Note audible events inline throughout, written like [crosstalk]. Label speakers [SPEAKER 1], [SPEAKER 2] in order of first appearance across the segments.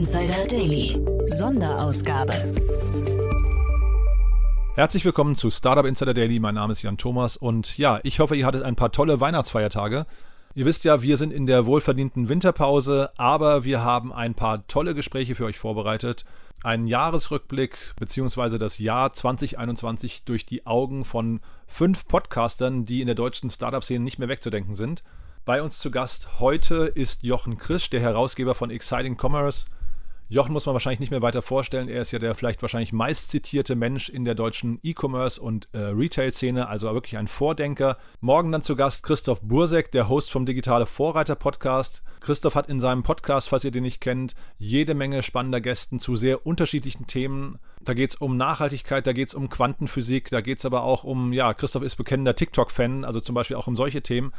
[SPEAKER 1] Insider Daily. Sonderausgabe.
[SPEAKER 2] Herzlich willkommen zu Startup Insider Daily. Mein Name ist Jan Thomas und ja, ich hoffe, ihr hattet ein paar tolle Weihnachtsfeiertage. Ihr wisst ja, wir sind in der wohlverdienten Winterpause, aber wir haben ein paar tolle Gespräche für euch vorbereitet. Einen Jahresrückblick bzw. das Jahr 2021 durch die Augen von fünf Podcastern, die in der deutschen Startup-Szene nicht mehr wegzudenken sind. Bei uns zu Gast heute ist Jochen Krisch, der Herausgeber von Exciting Commerce. Jochen muss man wahrscheinlich nicht mehr weiter vorstellen. Er ist ja der vielleicht wahrscheinlich meist zitierte Mensch in der deutschen E-Commerce und äh, Retail-Szene, also wirklich ein Vordenker. Morgen dann zu Gast Christoph Bursek, der Host vom Digitale Vorreiter Podcast. Christoph hat in seinem Podcast, falls ihr den nicht kennt, jede Menge spannender Gästen zu sehr unterschiedlichen Themen. Da geht es um Nachhaltigkeit, da geht es um Quantenphysik, da geht es aber auch um, ja, Christoph ist bekennender TikTok-Fan, also zum Beispiel auch um solche Themen.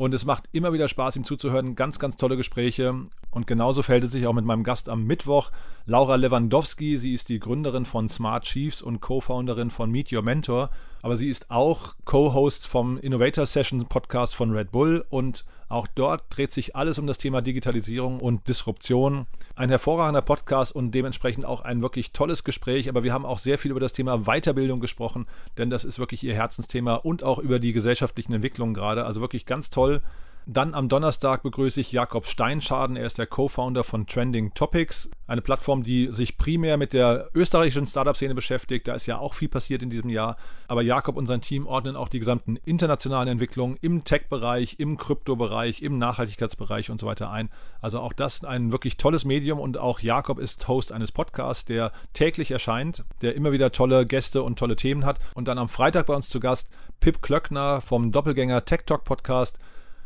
[SPEAKER 2] Und es macht immer wieder Spaß, ihm zuzuhören. Ganz, ganz tolle Gespräche. Und genauso verhält es sich auch mit meinem Gast am Mittwoch, Laura Lewandowski. Sie ist die Gründerin von Smart Chiefs und Co-Founderin von Meet Your Mentor. Aber sie ist auch Co-Host vom Innovator Sessions Podcast von Red Bull und auch dort dreht sich alles um das Thema Digitalisierung und Disruption. Ein hervorragender Podcast und dementsprechend auch ein wirklich tolles Gespräch. Aber wir haben auch sehr viel über das Thema Weiterbildung gesprochen, denn das ist wirklich ihr Herzensthema und auch über die gesellschaftlichen Entwicklungen gerade. Also wirklich ganz toll. Dann am Donnerstag begrüße ich Jakob Steinschaden. Er ist der Co-Founder von Trending Topics, eine Plattform, die sich primär mit der österreichischen Startup-Szene beschäftigt. Da ist ja auch viel passiert in diesem Jahr. Aber Jakob und sein Team ordnen auch die gesamten internationalen Entwicklungen im Tech-Bereich, im Krypto-Bereich, im Nachhaltigkeitsbereich und so weiter ein. Also auch das ein wirklich tolles Medium und auch Jakob ist Host eines Podcasts, der täglich erscheint, der immer wieder tolle Gäste und tolle Themen hat. Und dann am Freitag bei uns zu Gast Pip Klöckner vom Doppelgänger Tech Talk Podcast.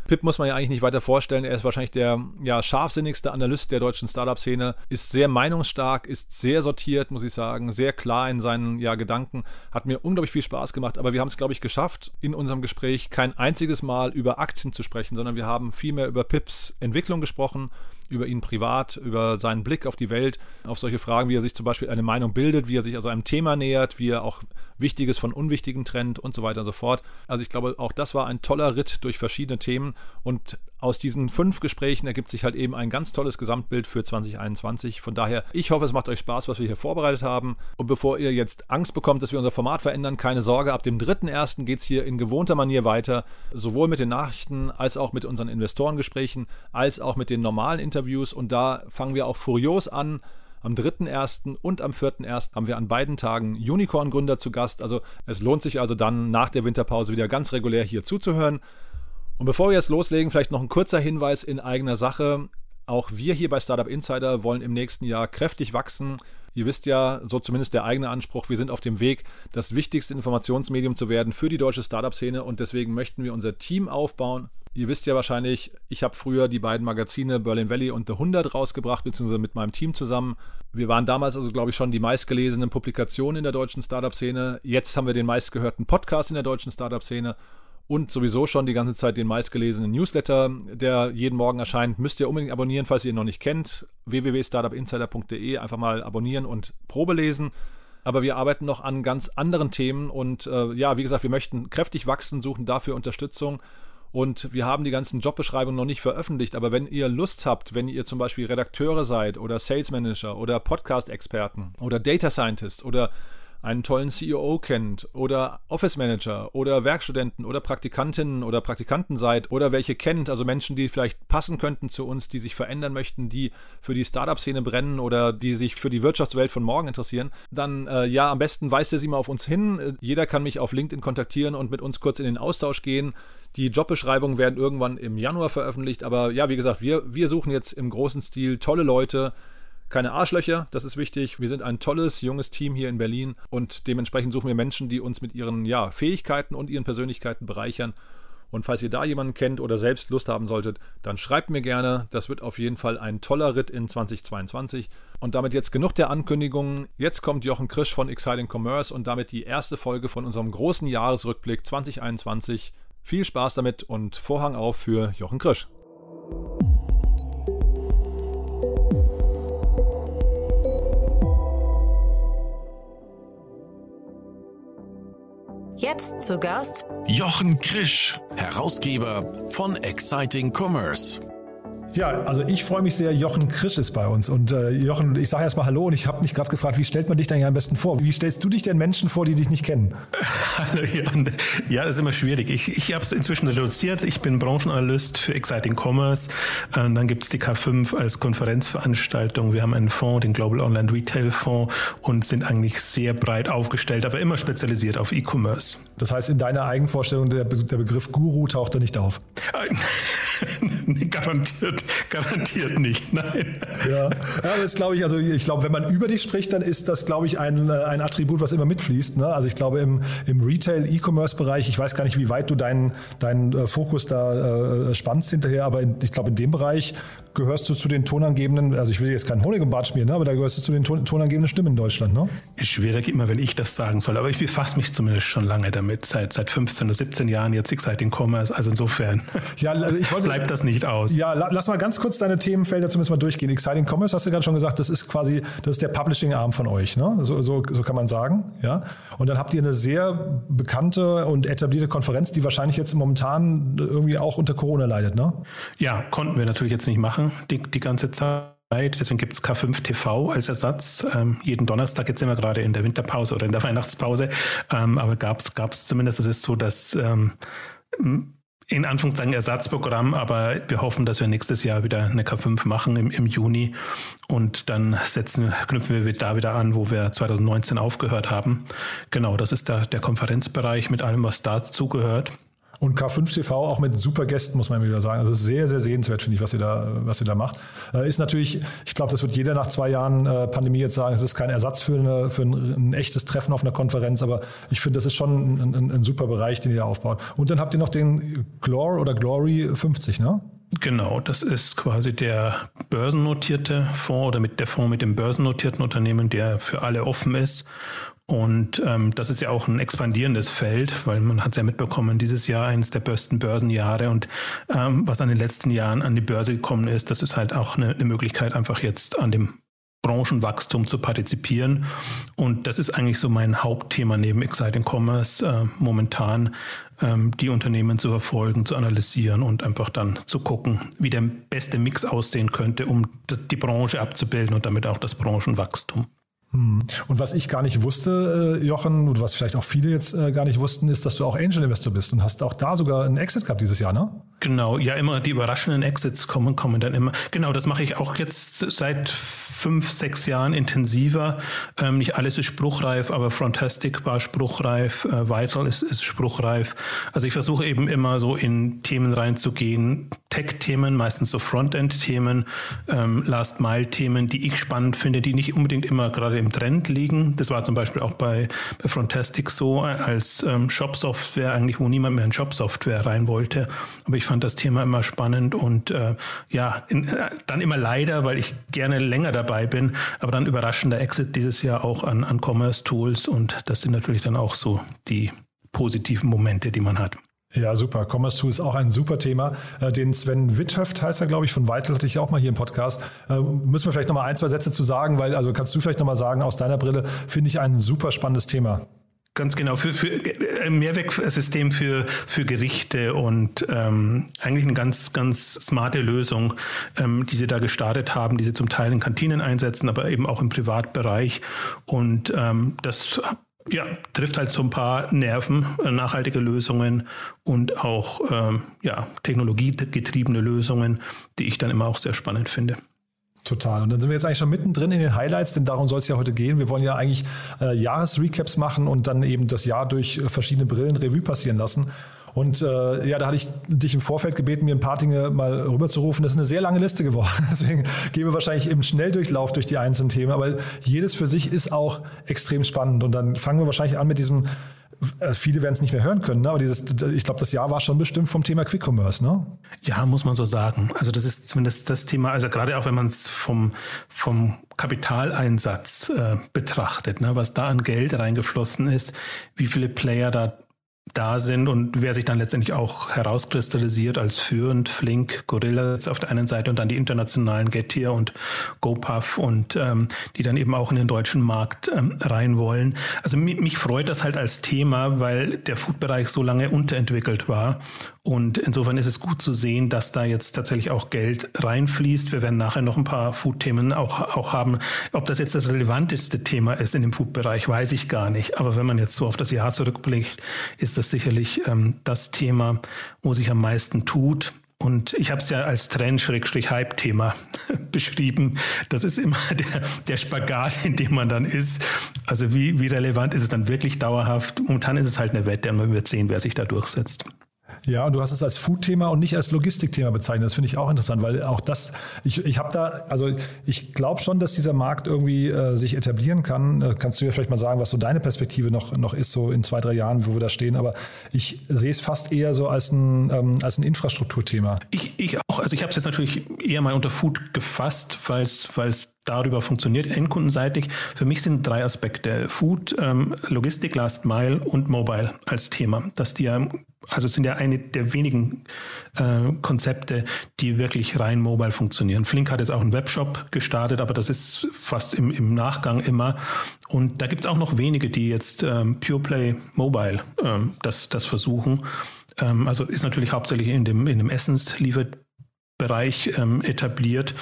[SPEAKER 2] Pip muss man ja eigentlich nicht weiter vorstellen. Er ist wahrscheinlich der ja, scharfsinnigste Analyst der deutschen Startup-Szene, ist sehr meinungsstark, ist sehr sortiert, muss ich sagen, sehr klar in seinen ja, Gedanken. Hat mir unglaublich viel Spaß gemacht, aber wir haben es, glaube ich, geschafft, in unserem Gespräch kein einziges Mal über Aktien zu sprechen, sondern wir haben vielmehr über Pips Entwicklung gesprochen über ihn privat, über seinen Blick auf die Welt, auf solche Fragen, wie er sich zum Beispiel eine Meinung bildet, wie er sich also einem Thema nähert, wie er auch Wichtiges von Unwichtigen trennt und so weiter und so fort. Also ich glaube, auch das war ein toller Ritt durch verschiedene Themen und aus diesen fünf Gesprächen ergibt sich halt eben ein ganz tolles Gesamtbild für 2021. Von daher, ich hoffe, es macht euch Spaß, was wir hier vorbereitet haben. Und bevor ihr jetzt Angst bekommt, dass wir unser Format verändern, keine Sorge, ab dem 3.1. geht es hier in gewohnter Manier weiter, sowohl mit den Nachrichten als auch mit unseren Investorengesprächen, als auch mit den normalen Interviews. Und da fangen wir auch furios an. Am 3.1. und am 4.1. haben wir an beiden Tagen Unicorn-Gründer zu Gast. Also es lohnt sich also dann nach der Winterpause wieder ganz regulär hier zuzuhören. Und bevor wir jetzt loslegen, vielleicht noch ein kurzer Hinweis in eigener Sache. Auch wir hier bei Startup Insider wollen im nächsten Jahr kräftig wachsen. Ihr wisst ja, so zumindest der eigene Anspruch, wir sind auf dem Weg, das wichtigste Informationsmedium zu werden für die deutsche Startup-Szene und deswegen möchten wir unser Team aufbauen. Ihr wisst ja wahrscheinlich, ich habe früher die beiden Magazine Berlin Valley und The 100 rausgebracht, beziehungsweise mit meinem Team zusammen. Wir waren damals also, glaube ich, schon die meistgelesenen Publikationen in der deutschen Startup-Szene. Jetzt haben wir den meistgehörten Podcast in der deutschen Startup-Szene und sowieso schon die ganze Zeit den meistgelesenen Newsletter, der jeden Morgen erscheint. Müsst ihr unbedingt abonnieren, falls ihr ihn noch nicht kennt. www.startupinsider.de einfach mal abonnieren und Probe lesen. Aber wir arbeiten noch an ganz anderen Themen und äh, ja, wie gesagt, wir möchten kräftig wachsen, suchen dafür Unterstützung. Und wir haben die ganzen Jobbeschreibungen noch nicht veröffentlicht, aber wenn ihr Lust habt, wenn ihr zum Beispiel Redakteure seid oder Sales Manager oder Podcast-Experten oder Data Scientists oder einen tollen CEO kennt oder Office Manager oder Werkstudenten oder Praktikantinnen oder Praktikanten seid oder welche kennt, also Menschen, die vielleicht passen könnten zu uns, die sich verändern möchten, die für die Startup-Szene brennen oder die sich für die Wirtschaftswelt von morgen interessieren, dann äh, ja, am besten weist ihr sie mal auf uns hin. Jeder kann mich auf LinkedIn kontaktieren und mit uns kurz in den Austausch gehen. Die Jobbeschreibungen werden irgendwann im Januar veröffentlicht, aber ja, wie gesagt, wir, wir suchen jetzt im großen Stil tolle Leute, keine Arschlöcher, das ist wichtig. Wir sind ein tolles, junges Team hier in Berlin und dementsprechend suchen wir Menschen, die uns mit ihren ja, Fähigkeiten und ihren Persönlichkeiten bereichern. Und falls ihr da jemanden kennt oder selbst Lust haben solltet, dann schreibt mir gerne. Das wird auf jeden Fall ein toller Ritt in 2022. Und damit jetzt genug der Ankündigungen. Jetzt kommt Jochen Krisch von Exciting Commerce und damit die erste Folge von unserem großen Jahresrückblick 2021. Viel Spaß damit und Vorhang auf für Jochen Krisch.
[SPEAKER 1] Jetzt zu Gast
[SPEAKER 3] Jochen Krisch, Herausgeber von Exciting Commerce.
[SPEAKER 4] Ja, also ich freue mich sehr, Jochen Krisch ist bei uns. Und äh, Jochen, ich sage erstmal Hallo und ich habe mich gerade gefragt, wie stellt man dich denn ja am besten vor? Wie stellst du dich denn Menschen vor, die dich nicht kennen? [laughs]
[SPEAKER 5] Hallo Jan. Ja, das ist immer schwierig. Ich, ich habe es inzwischen reduziert. Ich bin Branchenanalyst für Exciting Commerce. Ähm, dann gibt es die K5 als Konferenzveranstaltung. Wir haben einen Fonds, den Global Online Retail Fonds und sind eigentlich sehr breit aufgestellt, aber immer spezialisiert auf E-Commerce.
[SPEAKER 4] Das heißt, in deiner Eigenvorstellung, der, der Begriff Guru taucht da nicht auf? [laughs] [laughs]
[SPEAKER 5] Garantiert garantiert nicht, nein.
[SPEAKER 4] Ja, ja das glaube ich, also ich glaube, wenn man über dich spricht, dann ist das, glaube ich, ein, äh, ein Attribut, was immer mitfließt. Ne? Also ich glaube, im, im Retail-E-Commerce-Bereich, ich weiß gar nicht, wie weit du deinen, deinen äh, Fokus da äh, spannst hinterher, aber in, ich glaube, in dem Bereich gehörst du zu den tonangebenden, also ich will jetzt keinen Honig im Bad schmieren, ne? aber da gehörst du zu den ton, tonangebenden Stimmen in Deutschland, ne?
[SPEAKER 5] Ist schwierig immer, wenn ich das sagen soll, aber ich befasse mich zumindest schon lange damit, seit, seit 15 oder 17 Jahren jetzt seit den Commerce, also insofern ja, ich wollte, [laughs] bleibt das nicht aus.
[SPEAKER 4] Ja, lass mal ganz kurz deine Themenfelder zumindest mal durchgehen. Exciting Commerce hast du gerade schon gesagt, das ist quasi, das ist der Publishing-Arm von euch, ne? So, so, so kann man sagen, ja. Und dann habt ihr eine sehr bekannte und etablierte Konferenz, die wahrscheinlich jetzt momentan irgendwie auch unter Corona leidet, ne?
[SPEAKER 5] Ja, konnten wir natürlich jetzt nicht machen, die, die ganze Zeit. Deswegen gibt es K5 TV als Ersatz. Ähm, jeden Donnerstag, jetzt sind wir gerade in der Winterpause oder in der Weihnachtspause. Ähm, aber gab es zumindest, es ist so, dass ähm, in Anführungszeichen Ersatzprogramm, aber wir hoffen, dass wir nächstes Jahr wieder eine K5 machen im, im Juni und dann setzen, knüpfen wir da wieder an, wo wir 2019 aufgehört haben. Genau, das ist der, der Konferenzbereich mit allem, was dazu gehört.
[SPEAKER 4] Und K5 TV auch mit super Gästen, muss man wieder sagen. Also sehr, sehr sehenswert, finde ich, was ihr da, was ihr da macht. Äh, ist natürlich, ich glaube, das wird jeder nach zwei Jahren äh, Pandemie jetzt sagen, es ist kein Ersatz für, eine, für ein, ein echtes Treffen auf einer Konferenz, aber ich finde, das ist schon ein, ein, ein, super Bereich, den ihr da aufbaut. Und dann habt ihr noch den Glor oder Glory 50, ne?
[SPEAKER 5] Genau, das ist quasi der börsennotierte Fonds oder mit der Fonds mit dem börsennotierten Unternehmen, der für alle offen ist und ähm, das ist ja auch ein expandierendes Feld, weil man hat es ja mitbekommen, dieses Jahr eines der besten Börsenjahre und ähm, was an den letzten Jahren an die Börse gekommen ist, das ist halt auch eine, eine Möglichkeit, einfach jetzt an dem Branchenwachstum zu partizipieren. Und das ist eigentlich so mein Hauptthema neben Exciting Commerce äh, momentan, ähm, die Unternehmen zu verfolgen, zu analysieren und einfach dann zu gucken, wie der beste Mix aussehen könnte, um die Branche abzubilden und damit auch das Branchenwachstum.
[SPEAKER 4] Hm. Und was ich gar nicht wusste, äh, Jochen, und was vielleicht auch viele jetzt äh, gar nicht wussten, ist, dass du auch Angel Investor bist und hast auch da sogar einen Exit gehabt dieses Jahr, ne?
[SPEAKER 5] Genau, ja, immer die überraschenden Exits kommen, kommen dann immer. Genau, das mache ich auch jetzt seit fünf, sechs Jahren intensiver. Ähm, nicht alles ist spruchreif, aber Frontastic war spruchreif, äh, Vital ist, ist spruchreif. Also ich versuche eben immer so in Themen reinzugehen, Tech-Themen, meistens so Frontend-Themen, ähm, Last-Mile-Themen, die ich spannend finde, die nicht unbedingt immer gerade im Trend liegen. Das war zum Beispiel auch bei, bei Frontastic so als ähm, Shop-Software, eigentlich wo niemand mehr in Shop-Software rein wollte. Aber ich fand das Thema immer spannend und äh, ja, in, äh, dann immer leider, weil ich gerne länger dabei bin, aber dann überraschender Exit dieses Jahr auch an, an Commerce-Tools und das sind natürlich dann auch so die positiven Momente, die man hat.
[SPEAKER 4] Ja, super. Commerce Tool ist auch ein super Thema. Äh, den Sven Witthöft heißt er, glaube ich, von Vital hatte ich auch mal hier im Podcast. Äh, müssen wir vielleicht noch mal ein, zwei Sätze zu sagen, weil, also kannst du vielleicht noch mal sagen, aus deiner Brille finde ich ein super spannendes Thema.
[SPEAKER 5] Ganz genau, für, für ein Mehrwegsystem für, für Gerichte und ähm, eigentlich eine ganz, ganz smarte Lösung, ähm, die sie da gestartet haben, die sie zum Teil in Kantinen einsetzen, aber eben auch im Privatbereich. Und ähm, das ja, trifft halt so ein paar Nerven, äh, nachhaltige Lösungen und auch ähm, ja, technologiegetriebene Lösungen, die ich dann immer auch sehr spannend finde.
[SPEAKER 4] Total. Und dann sind wir jetzt eigentlich schon mittendrin in den Highlights, denn darum soll es ja heute gehen. Wir wollen ja eigentlich äh, Jahresrecaps machen und dann eben das Jahr durch äh, verschiedene Brillen Revue passieren lassen. Und äh, ja, da hatte ich dich im Vorfeld gebeten, mir ein paar Dinge mal rüberzurufen. Das ist eine sehr lange Liste geworden. [laughs] Deswegen gehen wir wahrscheinlich im Schnelldurchlauf durch die einzelnen Themen. Aber jedes für sich ist auch extrem spannend. Und dann fangen wir wahrscheinlich an mit diesem also viele werden es nicht mehr hören können, ne? aber dieses, ich glaube, das Jahr war schon bestimmt vom Thema Quick Commerce, ne?
[SPEAKER 5] Ja, muss man so sagen. Also das ist zumindest das Thema, also gerade auch wenn man es vom, vom Kapitaleinsatz äh, betrachtet, ne? was da an Geld reingeflossen ist, wie viele Player da da sind und wer sich dann letztendlich auch herauskristallisiert als führend, Flink, Gorillas auf der einen Seite und dann die internationalen Getir und GoPuff und ähm, die dann eben auch in den deutschen Markt ähm, rein wollen. Also mich, mich freut das halt als Thema, weil der Food-Bereich so lange unterentwickelt war Und insofern ist es gut zu sehen, dass da jetzt tatsächlich auch Geld reinfließt. Wir werden nachher noch ein paar Food-Themen auch, auch haben. Ob das jetzt das relevanteste Thema ist in dem Food-Bereich, weiß ich gar nicht. Aber wenn man jetzt so auf das Jahr zurückblickt, ist das sicherlich ähm, das Thema, wo sich am meisten tut. Und ich habe es ja als Trend-Hype-Thema [laughs] beschrieben. Das ist immer [laughs] der, der Spagat, in dem man dann ist. Also wie, wie relevant ist es dann wirklich dauerhaft? Momentan ist es halt eine Wette und wird sehen, wer sich da durchsetzt.
[SPEAKER 4] Ja, und du hast es als Food-Thema und nicht als Logistikthema bezeichnet. Das finde ich auch interessant, weil auch das, ich, ich habe da, also ich glaube schon, dass dieser Markt irgendwie äh, sich etablieren kann. Äh, kannst du ja vielleicht mal sagen, was so deine Perspektive noch, noch ist, so in zwei, drei Jahren, wo wir da stehen. Aber ich sehe es fast eher so als ein, ähm, als ein Infrastrukturthema.
[SPEAKER 5] Ich, ich auch, also ich habe es jetzt natürlich eher mal unter Food gefasst, weil es darüber funktioniert, endkundenseitig. Für mich sind drei Aspekte. Food, ähm, Logistik, Last Mile und Mobile als Thema. Dass die ja, also sind ja eine der wenigen äh, Konzepte, die wirklich rein mobile funktionieren. Flink hat jetzt auch einen Webshop gestartet, aber das ist fast im, im Nachgang immer. Und da gibt es auch noch wenige, die jetzt ähm, Pure Play Mobile ähm, das, das versuchen. Ähm, also ist natürlich hauptsächlich in dem, in dem Essensliefer Bereich ähm, etabliert.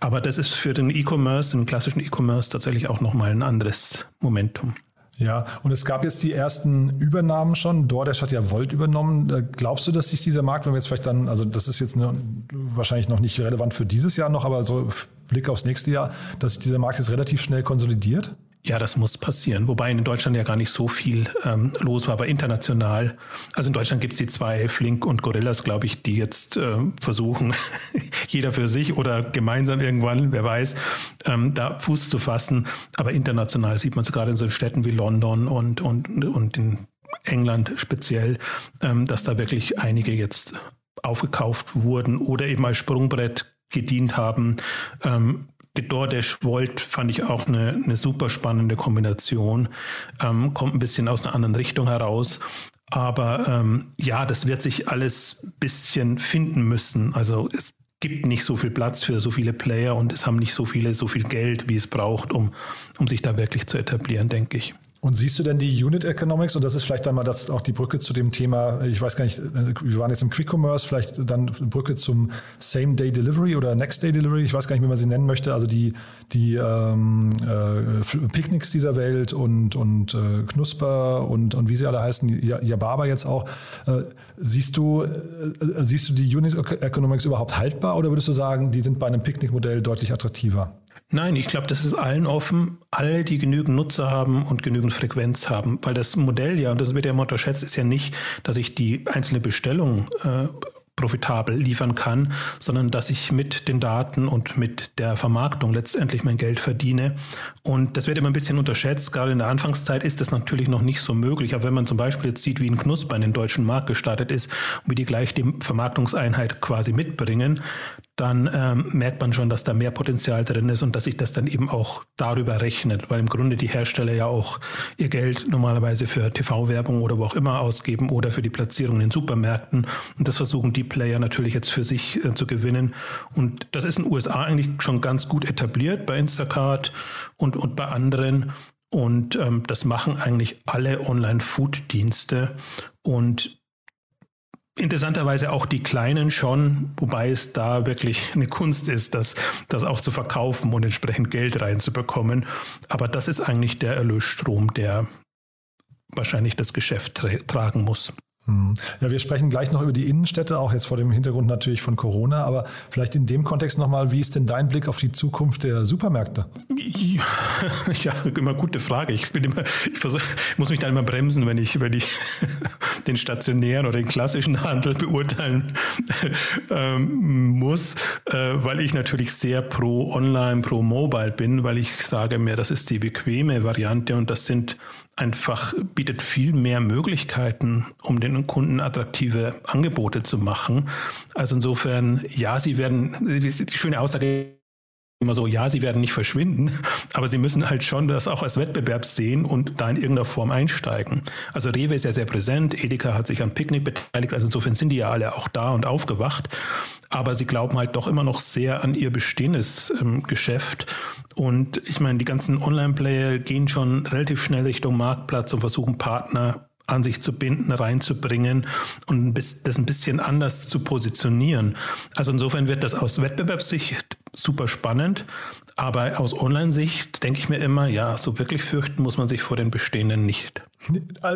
[SPEAKER 5] Aber das ist für den E-Commerce, den klassischen E-Commerce tatsächlich auch nochmal ein anderes Momentum.
[SPEAKER 4] Ja, und es gab jetzt die ersten Übernahmen schon. DoorDash hat ja Volt übernommen. Äh, glaubst du, dass sich dieser Markt, wenn wir jetzt vielleicht dann, also das ist jetzt eine, wahrscheinlich noch nicht relevant für dieses Jahr noch, aber so Blick aufs nächste Jahr, dass sich dieser Markt jetzt relativ schnell konsolidiert?
[SPEAKER 5] Ja, das muss passieren. Wobei in Deutschland ja gar nicht so viel ähm, los war, aber international. Also in Deutschland gibt es die zwei, Flink und Gorillas, glaube ich, die jetzt äh, versuchen, [laughs] jeder für sich oder gemeinsam irgendwann, wer weiß, ähm, da Fuß zu fassen. Aber international sieht man es gerade in so Städten wie London und, und, und in England speziell, ähm, dass da wirklich einige jetzt aufgekauft wurden oder eben als Sprungbrett gedient haben. Ähm, DoorDash Volt fand ich auch eine, eine super spannende Kombination. Ähm, kommt ein bisschen aus einer anderen Richtung heraus. Aber ähm, ja, das wird sich alles ein bisschen finden müssen. Also es gibt nicht so viel Platz für so viele Player und es haben nicht so viele so viel Geld, wie es braucht, um, um sich da wirklich zu etablieren, denke ich.
[SPEAKER 4] Und siehst du denn die Unit Economics, und das ist vielleicht dann mal das, auch die Brücke zu dem Thema, ich weiß gar nicht, wir waren jetzt im Quick Commerce, vielleicht dann Brücke zum Same-Day Delivery oder Next-Day Delivery, ich weiß gar nicht, wie man sie nennen möchte, also die, die ähm, äh, Picknicks dieser Welt und, und äh, Knusper und, und wie sie alle heißen, Yababa jetzt auch. Äh, siehst, du, äh, siehst du die Unit Economics überhaupt haltbar oder würdest du sagen, die sind bei einem Picknick-Modell deutlich attraktiver?
[SPEAKER 5] Nein, ich glaube, das ist allen offen, alle, die genügend Nutzer haben und genügend Frequenz haben. Weil das Modell ja, und das wird ja immer unterschätzt, ist ja nicht, dass ich die einzelne Bestellung äh, profitabel liefern kann, sondern dass ich mit den Daten und mit der Vermarktung letztendlich mein Geld verdiene. Und das wird immer ein bisschen unterschätzt. Gerade in der Anfangszeit ist das natürlich noch nicht so möglich. Aber wenn man zum Beispiel jetzt sieht, wie ein Knusper in den deutschen Markt gestartet ist und wie die gleich die Vermarktungseinheit quasi mitbringen, dann ähm, merkt man schon, dass da mehr Potenzial drin ist und dass sich das dann eben auch darüber rechnet, weil im Grunde die Hersteller ja auch ihr Geld normalerweise für TV-Werbung oder wo auch immer ausgeben oder für die Platzierung in den Supermärkten. Und das versuchen die Player natürlich jetzt für sich äh, zu gewinnen. Und das ist in den USA eigentlich schon ganz gut etabliert bei Instacart und, und bei anderen. Und ähm, das machen eigentlich alle Online-Food-Dienste. Und Interessanterweise auch die kleinen schon, wobei es da wirklich eine Kunst ist, das, das auch zu verkaufen und entsprechend Geld reinzubekommen. Aber das ist eigentlich der Erlösstrom, der wahrscheinlich das Geschäft tra tragen muss.
[SPEAKER 4] Hm. Ja, wir sprechen gleich noch über die Innenstädte, auch jetzt vor dem Hintergrund natürlich von Corona, aber vielleicht in dem Kontext nochmal, wie ist denn dein Blick auf die Zukunft der Supermärkte? [laughs]
[SPEAKER 5] Ja, immer gute Frage. Ich bin immer, ich versuch, muss mich da immer bremsen, wenn ich, wenn ich [laughs] den stationären oder den klassischen Handel beurteilen [laughs] ähm, muss, äh, weil ich natürlich sehr pro Online, pro Mobile bin, weil ich sage mir, das ist die bequeme Variante und das sind einfach bietet viel mehr Möglichkeiten, um den Kunden attraktive Angebote zu machen. Also insofern, ja, sie werden, die schöne Aussage immer so, ja, sie werden nicht verschwinden, aber sie müssen halt schon das auch als Wettbewerb sehen und da in irgendeiner Form einsteigen. Also Rewe ist ja sehr präsent, Edeka hat sich an Picknick beteiligt, also insofern sind die ja alle auch da und aufgewacht, aber sie glauben halt doch immer noch sehr an ihr bestehendes ähm, Geschäft und ich meine, die ganzen Online-Player gehen schon relativ schnell Richtung Marktplatz und versuchen Partner an sich zu binden, reinzubringen und das ein bisschen anders zu positionieren. Also insofern wird das aus Wettbewerbssicht super spannend, aber aus Online-Sicht denke ich mir immer, ja, so wirklich fürchten muss man sich vor den bestehenden nicht.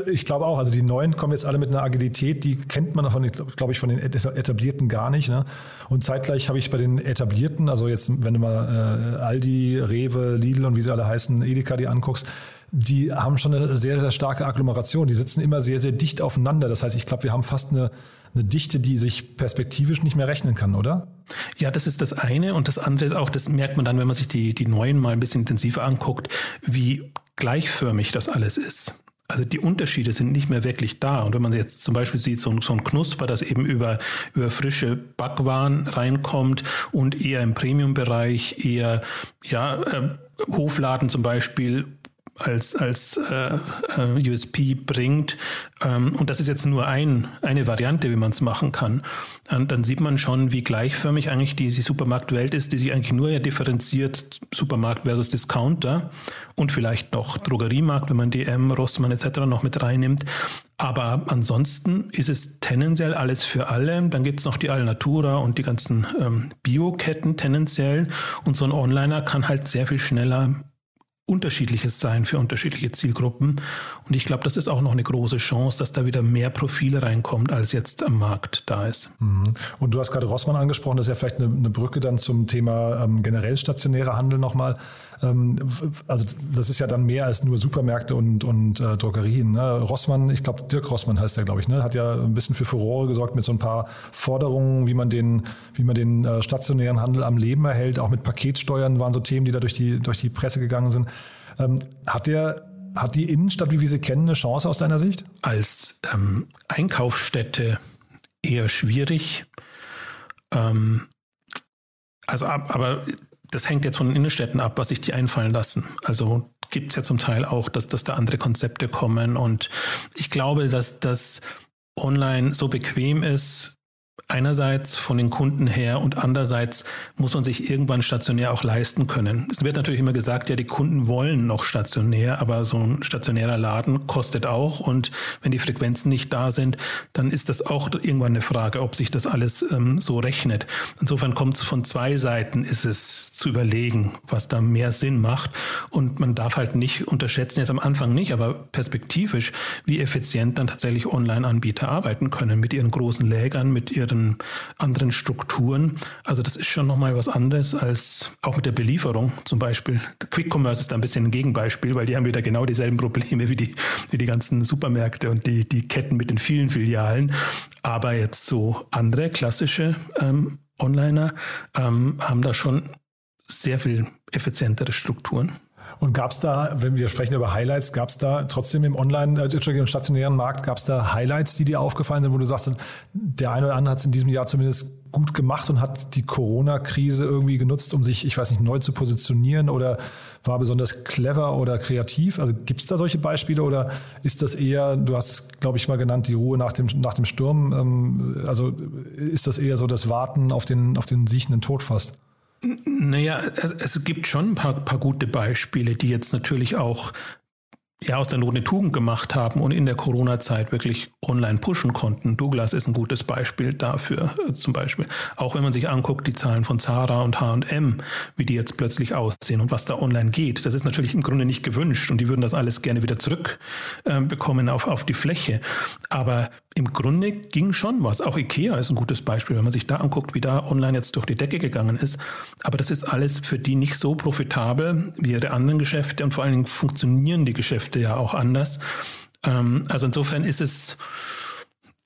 [SPEAKER 4] Ich glaube auch, also die neuen kommen jetzt alle mit einer Agilität, die kennt man davon, glaube ich, von den etablierten gar nicht. Ne? Und zeitgleich habe ich bei den etablierten, also jetzt, wenn du mal äh, Aldi, Rewe, Lidl und wie sie alle heißen, Edeka die anguckst, die haben schon eine sehr, sehr starke Agglomeration. Die sitzen immer sehr, sehr dicht aufeinander. Das heißt, ich glaube, wir haben fast eine, eine Dichte, die sich perspektivisch nicht mehr rechnen kann, oder?
[SPEAKER 5] Ja, das ist das eine. Und das andere ist auch, das merkt man dann, wenn man sich die, die neuen mal ein bisschen intensiver anguckt, wie gleichförmig das alles ist. Also die Unterschiede sind nicht mehr wirklich da. Und wenn man jetzt zum Beispiel sieht, so, so ein Knusper, das eben über, über frische Backwaren reinkommt und eher im Premium-Bereich, eher ja, äh, Hofladen zum Beispiel als, als äh, äh USP bringt. Ähm, und das ist jetzt nur ein, eine Variante, wie man es machen kann. Und dann sieht man schon, wie gleichförmig eigentlich diese Supermarktwelt ist, die sich eigentlich nur ja differenziert, Supermarkt versus Discounter und vielleicht noch Drogeriemarkt, wenn man DM, Rossmann etc. noch mit reinnimmt. Aber ansonsten ist es tendenziell alles für alle. Dann gibt es noch die Alnatura und die ganzen ähm, Bio-Ketten tendenziell. Und so ein Onliner kann halt sehr viel schneller unterschiedliches sein für unterschiedliche Zielgruppen. Und ich glaube, das ist auch noch eine große Chance, dass da wieder mehr Profile reinkommt, als jetzt am Markt da ist.
[SPEAKER 4] Mhm. Und du hast gerade Rossmann angesprochen, das ist ja vielleicht eine, eine Brücke dann zum Thema ähm, generell stationärer Handel nochmal. Ähm, also das ist ja dann mehr als nur Supermärkte und, und äh, Drogerien. Ne? Rossmann, ich glaube, Dirk Rossmann heißt der, glaube ich, ne? hat ja ein bisschen für Furore gesorgt mit so ein paar Forderungen, wie man den, wie man den äh, stationären Handel am Leben erhält. Auch mit Paketsteuern waren so Themen, die da durch die, durch die Presse gegangen sind. Ähm, hat der hat die Innenstadt, wie wir sie kennen, eine Chance aus deiner Sicht?
[SPEAKER 5] Als ähm, Einkaufsstätte eher schwierig. Ähm, also, aber das hängt jetzt von den Innenstädten ab, was sich die einfallen lassen. Also gibt es ja zum Teil auch, dass, dass da andere Konzepte kommen. Und ich glaube, dass das online so bequem ist, einerseits von den Kunden her und andererseits muss man sich irgendwann stationär auch leisten können. Es wird natürlich immer gesagt, ja, die Kunden wollen noch stationär, aber so ein stationärer Laden kostet auch und wenn die Frequenzen nicht da sind, dann ist das auch irgendwann eine Frage, ob sich das alles ähm, so rechnet. Insofern kommt es von zwei Seiten, ist es zu überlegen, was da mehr Sinn macht und man darf halt nicht unterschätzen, jetzt am Anfang nicht, aber perspektivisch, wie effizient dann tatsächlich Online-Anbieter arbeiten können mit ihren großen Lägern, mit ihren anderen, anderen Strukturen. Also das ist schon nochmal was anderes als auch mit der Belieferung zum Beispiel. Quick Commerce ist da ein bisschen ein Gegenbeispiel, weil die haben wieder genau dieselben Probleme wie die, wie die ganzen Supermärkte und die, die Ketten mit den vielen Filialen. Aber jetzt so andere klassische ähm, Onliner ähm, haben da schon sehr viel effizientere Strukturen.
[SPEAKER 4] Und gab es da, wenn wir sprechen über Highlights, gab es da trotzdem im Online, äh, im stationären Markt, gab es da Highlights, die dir aufgefallen sind, wo du sagst, der eine oder andere hat es in diesem Jahr zumindest gut gemacht und hat die Corona-Krise irgendwie genutzt, um sich, ich weiß nicht, neu zu positionieren oder war besonders clever oder kreativ? Also gibt es da solche Beispiele oder ist das eher, du hast, glaube ich, mal genannt, die Ruhe nach dem, nach dem Sturm, ähm, also ist das eher so das Warten auf den, auf den siechenden Tod fast?
[SPEAKER 5] Naja, es, es gibt schon ein paar, paar gute Beispiele, die jetzt natürlich auch ja aus der Not eine Tugend gemacht haben und in der Corona-Zeit wirklich online pushen konnten. Douglas ist ein gutes Beispiel dafür äh, zum Beispiel. Auch wenn man sich anguckt, die Zahlen von Zara und H&M, wie die jetzt plötzlich aussehen und was da online geht, das ist natürlich im Grunde nicht gewünscht und die würden das alles gerne wieder zurückbekommen äh, auf, auf die Fläche. Aber im Grunde ging schon was. Auch Ikea ist ein gutes Beispiel, wenn man sich da anguckt, wie da online jetzt durch die Decke gegangen ist. Aber das ist alles für die nicht so profitabel wie ihre anderen Geschäfte und vor allen Dingen funktionieren die Geschäfte ja auch anders. Ähm, also insofern ist es,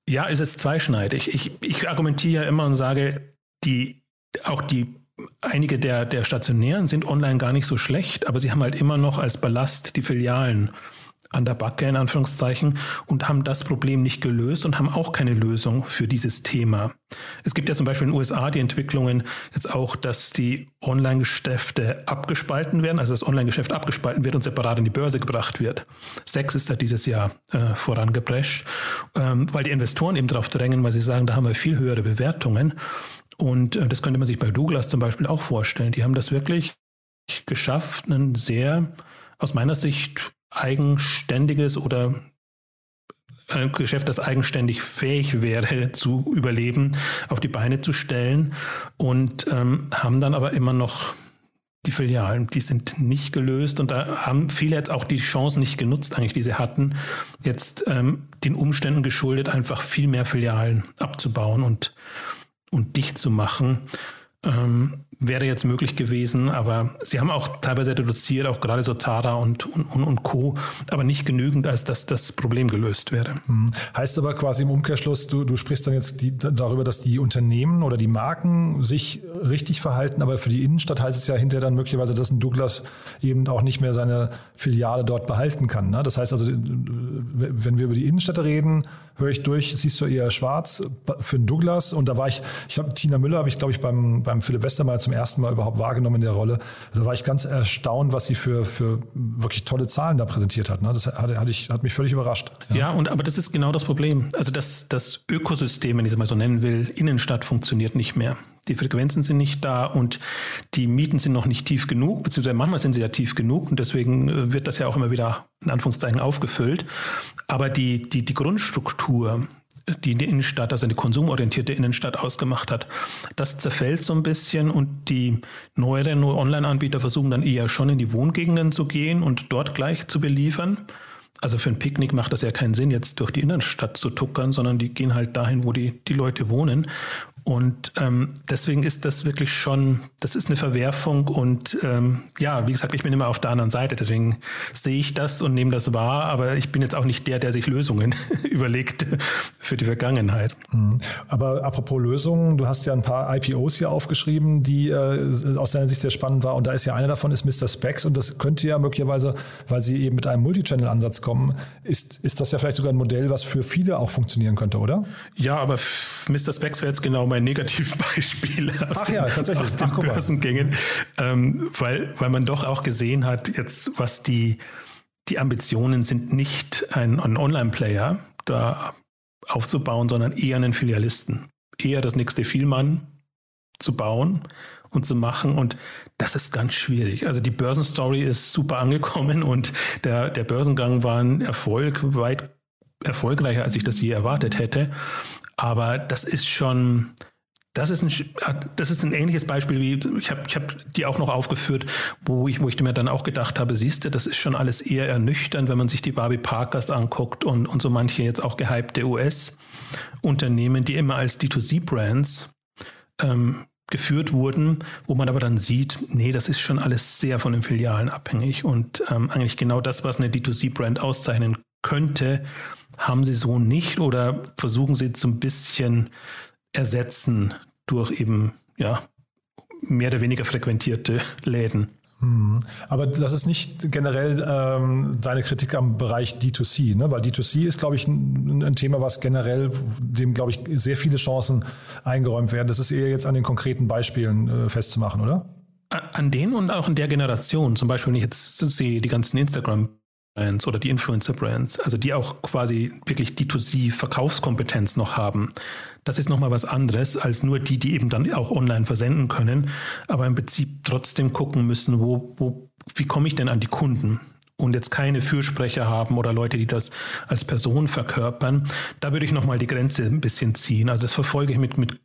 [SPEAKER 5] ja, ist es zweischneidig. Ich, ich argumentiere ja immer und sage, die, auch die einige der, der Stationären sind online gar nicht so schlecht, aber sie haben halt immer noch als Ballast die Filialen an der Backe in Anführungszeichen und haben das Problem nicht gelöst und haben auch keine Lösung für dieses Thema. Es gibt ja zum Beispiel in den USA die Entwicklungen jetzt auch, dass die Online-Geschäfte abgespalten werden, also das Online-Geschäft abgespalten wird und separat in die Börse gebracht wird. Sex ist da dieses Jahr äh, vorangeprescht, ähm, weil die Investoren eben darauf drängen, weil sie sagen, da haben wir viel höhere Bewertungen. Und äh, das könnte man sich bei Douglas zum Beispiel auch vorstellen. Die haben das wirklich geschafft, einen sehr, aus meiner Sicht, eigenständiges oder ein Geschäft, das eigenständig fähig wäre zu überleben, auf die Beine zu stellen und ähm, haben dann aber immer noch die Filialen, die sind nicht gelöst und da haben viele jetzt auch die Chance nicht genutzt, eigentlich, die sie hatten, jetzt ähm, den Umständen geschuldet, einfach viel mehr Filialen abzubauen und, und dicht zu machen. Ähm, wäre jetzt möglich gewesen, aber sie haben auch teilweise reduziert, auch gerade so Tada und, und, und Co., aber nicht genügend, als dass das Problem gelöst wäre.
[SPEAKER 4] Hm. Heißt aber quasi im Umkehrschluss, du, du sprichst dann jetzt die, darüber, dass die Unternehmen oder die Marken sich richtig verhalten, aber für die Innenstadt heißt es ja hinterher dann möglicherweise, dass ein Douglas eben auch nicht mehr seine Filiale dort behalten kann. Ne? Das heißt also, wenn wir über die Innenstädte reden, höre ich durch, siehst du eher schwarz für einen Douglas und da war ich, ich habe Tina Müller, habe ich glaube ich beim, beim Philipp Westermeier zum ersten Mal überhaupt wahrgenommen in der Rolle. Da war ich ganz erstaunt, was sie für, für wirklich tolle Zahlen da präsentiert hat. Ne? Das hat, hat, ich, hat mich völlig überrascht.
[SPEAKER 5] Ja. ja, und aber das ist genau das Problem. Also das, das Ökosystem, wenn ich es mal so nennen will, Innenstadt funktioniert nicht mehr. Die Frequenzen sind nicht da und die Mieten sind noch nicht tief genug, beziehungsweise manchmal sind sie ja tief genug und deswegen äh, wird das ja auch immer wieder in Anführungszeichen aufgefüllt. Aber die, die, die Grundstruktur, die die Innenstadt, also eine konsumorientierte Innenstadt ausgemacht hat. Das zerfällt so ein bisschen und die neueren Online-Anbieter versuchen dann eher schon in die Wohngegenden zu gehen und dort gleich zu beliefern. Also für ein Picknick macht das ja keinen Sinn, jetzt durch die Innenstadt zu tuckern, sondern die gehen halt dahin, wo die, die Leute wohnen. Und ähm, deswegen ist das wirklich schon, das ist eine Verwerfung und ähm, ja, wie gesagt, ich bin immer auf der anderen Seite, deswegen sehe ich das und nehme das wahr, aber ich bin jetzt auch nicht der, der sich Lösungen [laughs] überlegt für die Vergangenheit.
[SPEAKER 4] Mhm. Aber apropos Lösungen, du hast ja ein paar IPOs hier aufgeschrieben, die äh, aus deiner Sicht sehr spannend war und da ist ja einer davon ist Mr. Specs und das könnte ja möglicherweise, weil sie eben mit einem Multichannel-Ansatz kommen, ist, ist das ja vielleicht sogar ein Modell, was für viele auch funktionieren könnte, oder?
[SPEAKER 5] Ja, aber Mr. Specs wäre jetzt genau mein Negativbeispiel aus Ach den, ja, tatsächlich. aus den Ach, Börsengängen, ähm, weil, weil man doch auch gesehen hat, jetzt was die, die Ambitionen sind, nicht ein, ein Online-Player da aufzubauen, sondern eher einen Filialisten. Eher das nächste Vielmann zu bauen und zu machen. Und das ist ganz schwierig. Also die Börsenstory ist super angekommen und der, der Börsengang war ein Erfolg, weit erfolgreicher, als ich das je erwartet hätte. Aber das ist schon, das ist, ein, das ist ein ähnliches Beispiel wie, ich habe ich hab die auch noch aufgeführt, wo ich, wo ich mir dann auch gedacht habe, siehst du, das ist schon alles eher ernüchternd, wenn man sich die Barbie Parkers anguckt und, und so manche jetzt auch gehypte US-Unternehmen, die immer als D2C-Brands ähm, geführt wurden, wo man aber dann sieht, nee, das ist schon alles sehr von den Filialen abhängig. Und ähm, eigentlich genau das, was eine D2C-Brand auszeichnen könnte, haben sie so nicht oder versuchen sie so ein bisschen ersetzen durch eben ja mehr oder weniger frequentierte Läden.
[SPEAKER 4] Hm. Aber das ist nicht generell ähm, deine Kritik am Bereich D2C, ne? weil D2C ist, glaube ich, ein, ein, Thema, was generell, dem, glaube ich, sehr viele Chancen eingeräumt werden. Das ist eher jetzt an den konkreten Beispielen äh, festzumachen, oder?
[SPEAKER 5] An denen und auch in der Generation. Zum Beispiel, wenn ich jetzt sehe, die ganzen Instagram- Brands oder die Influencer-Brands, also die auch quasi wirklich D2C-Verkaufskompetenz noch haben. Das ist nochmal was anderes als nur die, die eben dann auch online versenden können, aber im Prinzip trotzdem gucken müssen, wo, wo, wie komme ich denn an die Kunden? Und jetzt keine Fürsprecher haben oder Leute, die das als Person verkörpern. Da würde ich nochmal die Grenze ein bisschen ziehen. Also das verfolge ich mit, mit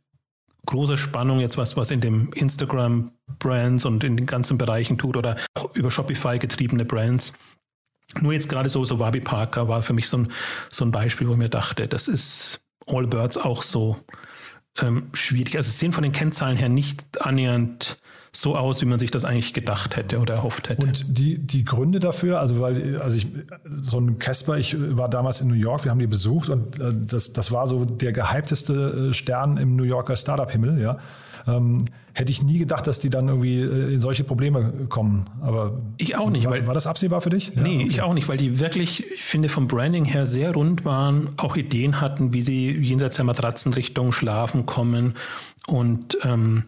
[SPEAKER 5] großer Spannung jetzt was, was in dem Instagram Brands und in den ganzen Bereichen tut oder auch über Shopify getriebene Brands. Nur jetzt gerade so, so Wabi Parker war für mich so ein, so ein Beispiel, wo ich mir dachte, das ist All Birds auch so ähm, schwierig. Also es sehen von den Kennzahlen her nicht annähernd so aus, wie man sich das eigentlich gedacht hätte oder erhofft hätte.
[SPEAKER 4] Und die, die Gründe dafür, also weil, also ich, so ein Casper, ich war damals in New York, wir haben die besucht und äh, das, das war so der gehypteste äh, Stern im New Yorker Startup-Himmel, ja. Ähm, hätte ich nie gedacht, dass die dann irgendwie äh, in solche Probleme kommen. Aber
[SPEAKER 5] ich auch nicht.
[SPEAKER 4] War, weil, war das absehbar für dich?
[SPEAKER 5] Ja, nee, okay. ich auch nicht, weil die wirklich, ich finde, vom Branding her sehr rund waren, auch Ideen hatten, wie sie jenseits der Matratzenrichtung schlafen kommen. Und ähm,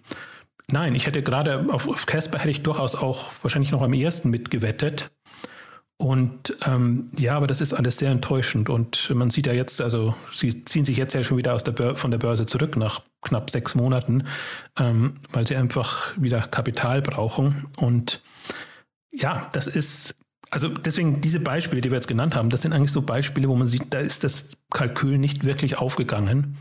[SPEAKER 5] nein, ich hätte gerade auf, auf Casper hätte ich durchaus auch wahrscheinlich noch am ersten mitgewettet. Und ähm, ja, aber das ist alles sehr enttäuschend. Und man sieht ja jetzt, also sie ziehen sich jetzt ja schon wieder aus der von der Börse zurück nach knapp sechs Monaten, ähm, weil sie einfach wieder Kapital brauchen. Und ja, das ist also deswegen diese Beispiele, die wir jetzt genannt haben, das sind eigentlich so Beispiele, wo man sieht, da ist das Kalkül nicht wirklich aufgegangen.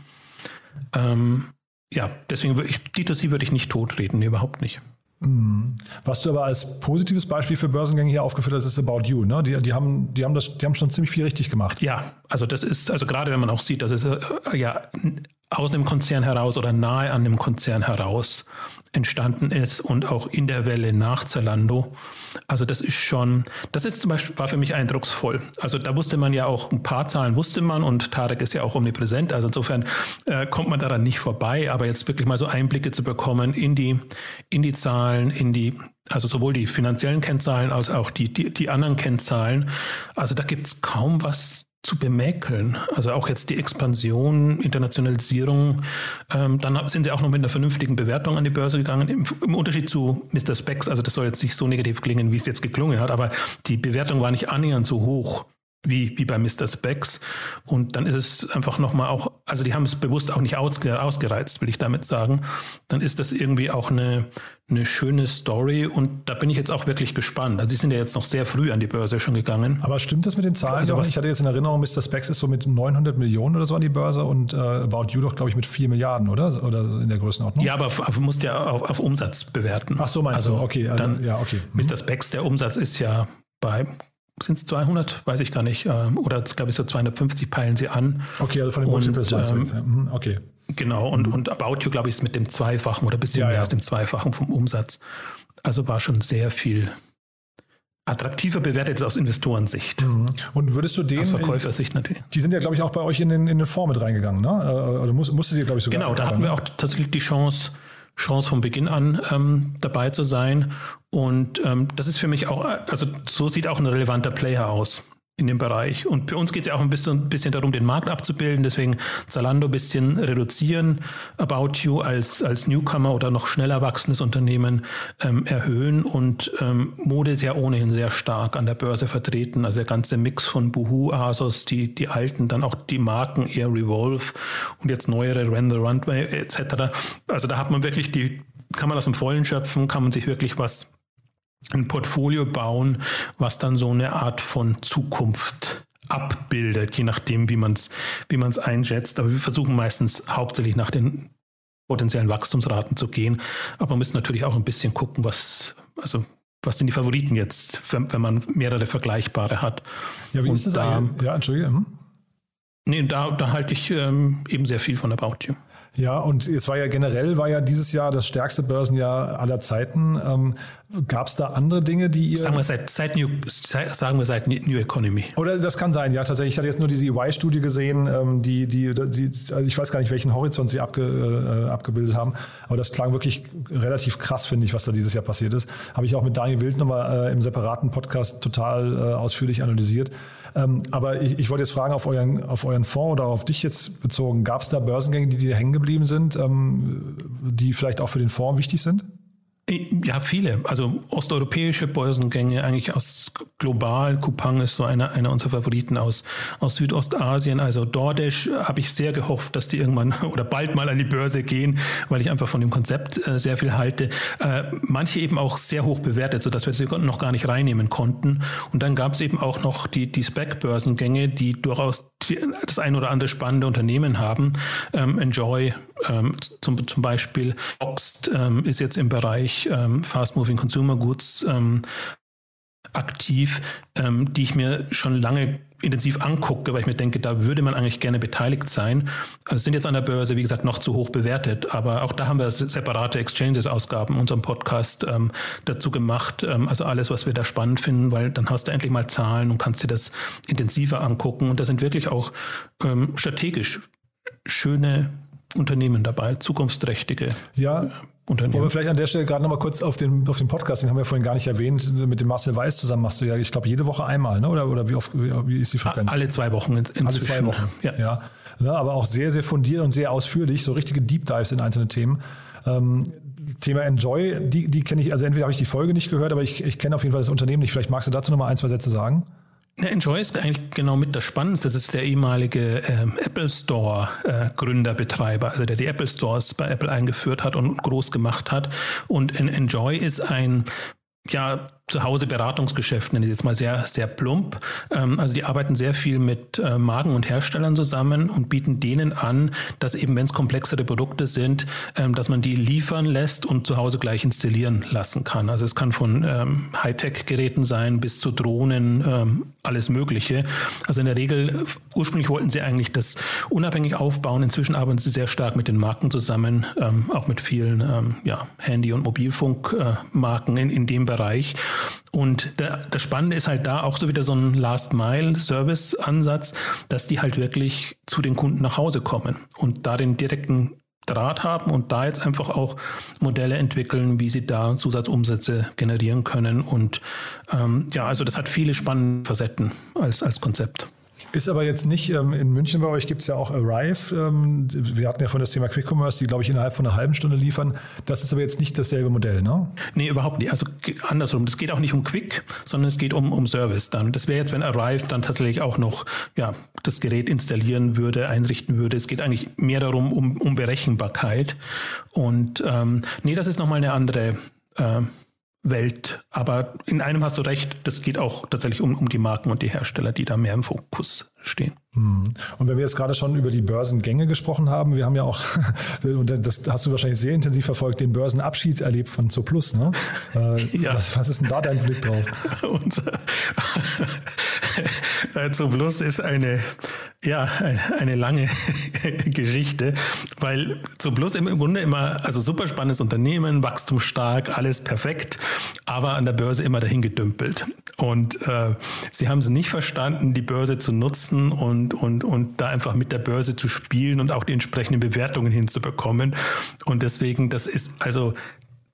[SPEAKER 5] Ähm, ja, deswegen würde ich, D2C würde ich nicht totreden, nee, überhaupt nicht.
[SPEAKER 4] Mhm. Was du aber als positives Beispiel für Börsengänge hier aufgeführt hast, ist About You. Ne? Die, die, haben, die, haben das, die haben schon ziemlich viel richtig gemacht.
[SPEAKER 5] Ja, also das ist, also gerade wenn man auch sieht, dass es äh, ja aus einem Konzern heraus oder nahe an einem Konzern heraus entstanden ist und auch in der Welle nach Zalando. Also das ist schon, das ist zum Beispiel, war für mich eindrucksvoll. Also da wusste man ja auch, ein paar Zahlen wusste man und Tarek ist ja auch omnipräsent. Also insofern äh, kommt man daran nicht vorbei, aber jetzt wirklich mal so Einblicke zu bekommen in die, in die Zahlen, in die, also sowohl die finanziellen Kennzahlen als auch die, die, die anderen Kennzahlen. Also da gibt es kaum was zu bemäkeln. Also auch jetzt die Expansion, Internationalisierung. Ähm, dann sind sie auch noch mit einer vernünftigen Bewertung an die Börse gegangen. Im, Im, Unterschied zu Mr. Specs, also das soll jetzt nicht so negativ klingen, wie es jetzt geklungen hat, aber die Bewertung war nicht annähernd so hoch wie, wie bei Mr. Specs. Und dann ist es einfach nochmal auch, also die haben es bewusst auch nicht ausge, ausgereizt, will ich damit sagen. Dann ist das irgendwie auch eine, eine schöne Story und da bin ich jetzt auch wirklich gespannt. Also sie sind ja jetzt noch sehr früh an die Börse schon gegangen.
[SPEAKER 4] Aber stimmt das mit den Zahlen? Also ich hatte jetzt in Erinnerung, Mr. Specs ist so mit 900 Millionen oder so an die Börse und äh, About You doch, glaube ich, mit 4 Milliarden, oder? Oder in der Größenordnung?
[SPEAKER 5] Ja, aber du musst ja auf, auf, Umsatz bewerten.
[SPEAKER 4] Ach so, meinst also, du? Okay,
[SPEAKER 5] also, dann, ja, okay. Mhm. Mr. Specs, der Umsatz ist ja bei sind es 200, weiß ich gar nicht, ähm, oder glaube ich so 250 peilen sie an.
[SPEAKER 4] Okay, also von den Multiples meinst ähm. Mhm, Okay.
[SPEAKER 5] Genau, und, mhm. und About You, glaube ich, ist mit dem Zweifachen oder ein bisschen ja, mehr ja. als dem Zweifachen vom Umsatz. Also war schon sehr viel attraktiver bewertet aus Investorensicht.
[SPEAKER 4] Mhm. Und würdest du den.
[SPEAKER 5] Aus Verkäufersicht natürlich.
[SPEAKER 4] Die sind ja, glaube ich, auch bei euch in den, in den Fonds mit reingegangen, ne? Äh, oder muss, musste sie, glaube ich, sogar.
[SPEAKER 5] Genau, da hatten wir auch tatsächlich die Chance, Chance von Beginn an ähm, dabei zu sein. Und ähm, das ist für mich auch, also so sieht auch ein relevanter Player aus in dem Bereich. Und für uns geht es ja auch ein bisschen, bisschen darum, den Markt abzubilden. Deswegen Zalando ein bisschen reduzieren, About You als, als Newcomer oder noch schneller wachsendes Unternehmen ähm, erhöhen. Und ähm, Mode ist ja ohnehin sehr stark an der Börse vertreten. Also der ganze Mix von Boohoo, Asos, die, die alten, dann auch die Marken eher Revolve und jetzt neuere Run the Runway etc. Also da hat man wirklich die, kann man aus dem Vollen schöpfen, kann man sich wirklich was ein Portfolio bauen, was dann so eine Art von Zukunft abbildet, je nachdem, wie man es wie man's einschätzt. Aber wir versuchen meistens hauptsächlich nach den potenziellen Wachstumsraten zu gehen. Aber man muss natürlich auch ein bisschen gucken, was, also was sind die Favoriten jetzt, wenn, wenn man mehrere vergleichbare hat.
[SPEAKER 4] Ja, wie Und ist das da, eigentlich? Ja, Entschuldige. Hm?
[SPEAKER 5] Nee, da, da halte ich ähm, eben sehr viel von About You.
[SPEAKER 4] Ja, und es war ja generell, war ja dieses Jahr das stärkste Börsenjahr aller Zeiten. Ähm, Gab es da andere Dinge, die ihr.
[SPEAKER 5] Sagen wir seit, seit New, sagen wir seit New Economy.
[SPEAKER 4] Oder das kann sein, ja, tatsächlich. Ich hatte jetzt nur diese EY-Studie gesehen, ähm, die, die, die, also ich weiß gar nicht, welchen Horizont sie abge, äh, abgebildet haben. Aber das klang wirklich relativ krass, finde ich, was da dieses Jahr passiert ist. Habe ich auch mit Daniel Wild nochmal äh, im separaten Podcast total äh, ausführlich analysiert. Ähm, aber ich, ich wollte jetzt fragen, auf euren, auf euren Fonds oder auf dich jetzt bezogen, gab es da Börsengänge, die dir hängen geblieben sind, ähm, die vielleicht auch für den Fonds wichtig sind?
[SPEAKER 5] Ja, viele. Also osteuropäische Börsengänge, eigentlich aus global. Kupang ist so einer, einer unserer Favoriten aus, aus Südostasien. Also DoorDash habe ich sehr gehofft, dass die irgendwann [laughs] oder bald mal an die Börse gehen, weil ich einfach von dem Konzept äh, sehr viel halte. Äh, manche eben auch sehr hoch bewertet, sodass wir sie noch gar nicht reinnehmen konnten. Und dann gab es eben auch noch die, die Spec-Börsengänge, die durchaus die, das ein oder andere spannende Unternehmen haben. Ähm, Enjoy ähm, zum, zum Beispiel Oxt ähm, ist jetzt im Bereich ähm, Fast Moving Consumer Goods ähm, aktiv, ähm, die ich mir schon lange intensiv angucke, weil ich mir denke, da würde man eigentlich gerne beteiligt sein. Also sind jetzt an der Börse, wie gesagt, noch zu hoch bewertet, aber auch da haben wir separate Exchanges-Ausgaben in unserem Podcast ähm, dazu gemacht. Ähm, also alles, was wir da spannend finden, weil dann hast du endlich mal Zahlen und kannst dir das intensiver angucken. Und da sind wirklich auch ähm, strategisch schöne Unternehmen dabei, zukunftsträchtige
[SPEAKER 4] ja. Unternehmen. Wollen wir vielleicht an der Stelle gerade nochmal kurz auf den, auf den Podcast, den haben wir vorhin gar nicht erwähnt, mit dem Marcel Weiß zusammen machst du ja, ich glaube, jede Woche einmal, ne? oder, oder wie oft wie ist die Frequenz?
[SPEAKER 5] Alle zwei Wochen inzwischen.
[SPEAKER 4] Alle zwei Wochen, ja. ja. ja. aber auch sehr, sehr fundiert und sehr ausführlich, so richtige Deep Dives in einzelne Themen. Ähm, Thema Enjoy, die, die kenne ich, also entweder habe ich die Folge nicht gehört, aber ich, ich kenne auf jeden Fall das Unternehmen nicht. Vielleicht magst du dazu nochmal ein, zwei Sätze sagen?
[SPEAKER 5] Enjoy ist eigentlich genau mit das Spannendste. Das ist der ehemalige ähm, Apple Store äh, Gründerbetreiber, also der die Apple Stores bei Apple eingeführt hat und groß gemacht hat. Und Enjoy ist ein ja, Zuhause-Beratungsgeschäft, nenne ich jetzt mal sehr, sehr plump. Ähm, also die arbeiten sehr viel mit äh, Marken und Herstellern zusammen und bieten denen an, dass eben, wenn es komplexere Produkte sind, ähm, dass man die liefern lässt und zu Hause gleich installieren lassen kann. Also es kann von ähm, Hightech-Geräten sein bis zu Drohnen, alles Mögliche. Also in der Regel, ursprünglich wollten sie eigentlich das unabhängig aufbauen. Inzwischen arbeiten sie sehr stark mit den Marken zusammen, auch mit vielen ja, Handy- und Mobilfunkmarken in, in dem Bereich. Und der, das Spannende ist halt da auch so wieder so ein Last-Mile-Service-Ansatz, dass die halt wirklich zu den Kunden nach Hause kommen und da den direkten Draht haben und da jetzt einfach auch Modelle entwickeln, wie sie da Zusatzumsätze generieren können. Und ähm, ja, also das hat viele spannende Facetten als, als Konzept.
[SPEAKER 4] Ist aber jetzt nicht, ähm, in München bei euch gibt es ja auch Arrive. Ähm, wir hatten ja von das Thema Quick Commerce, die, glaube ich, innerhalb von einer halben Stunde liefern. Das ist aber jetzt nicht dasselbe Modell, ne?
[SPEAKER 5] Nee, überhaupt nicht. Also andersrum. Das geht auch nicht um Quick, sondern es geht um, um Service dann. Das wäre jetzt, wenn Arrive dann tatsächlich auch noch ja, das Gerät installieren würde, einrichten würde. Es geht eigentlich mehr darum, um, um Berechenbarkeit. Und ähm, nee, das ist nochmal eine andere. Äh, Welt. Aber in einem hast du recht, das geht auch tatsächlich um, um die Marken und die Hersteller, die da mehr im Fokus stehen.
[SPEAKER 4] Hm. Und wenn wir jetzt gerade schon über die Börsengänge gesprochen haben, wir haben ja auch, [laughs] und das hast du wahrscheinlich sehr intensiv verfolgt, den Börsenabschied erlebt von Zooplus. Ne? Äh, ja. was, was, ist denn da dein Blick drauf? [laughs]
[SPEAKER 5] Unser [laughs] Zooplus ist eine, ja, eine lange Geschichte, weil Zooplus im Grunde immer, also super spannendes Unternehmen, wachstumsstark, alles perfekt, aber an der Börse immer dahin gedümpelt. Und äh, sie haben es nicht verstanden, die Börse zu nutzen und und, und, und da einfach mit der Börse zu spielen und auch die entsprechenden Bewertungen hinzubekommen. Und deswegen, das ist also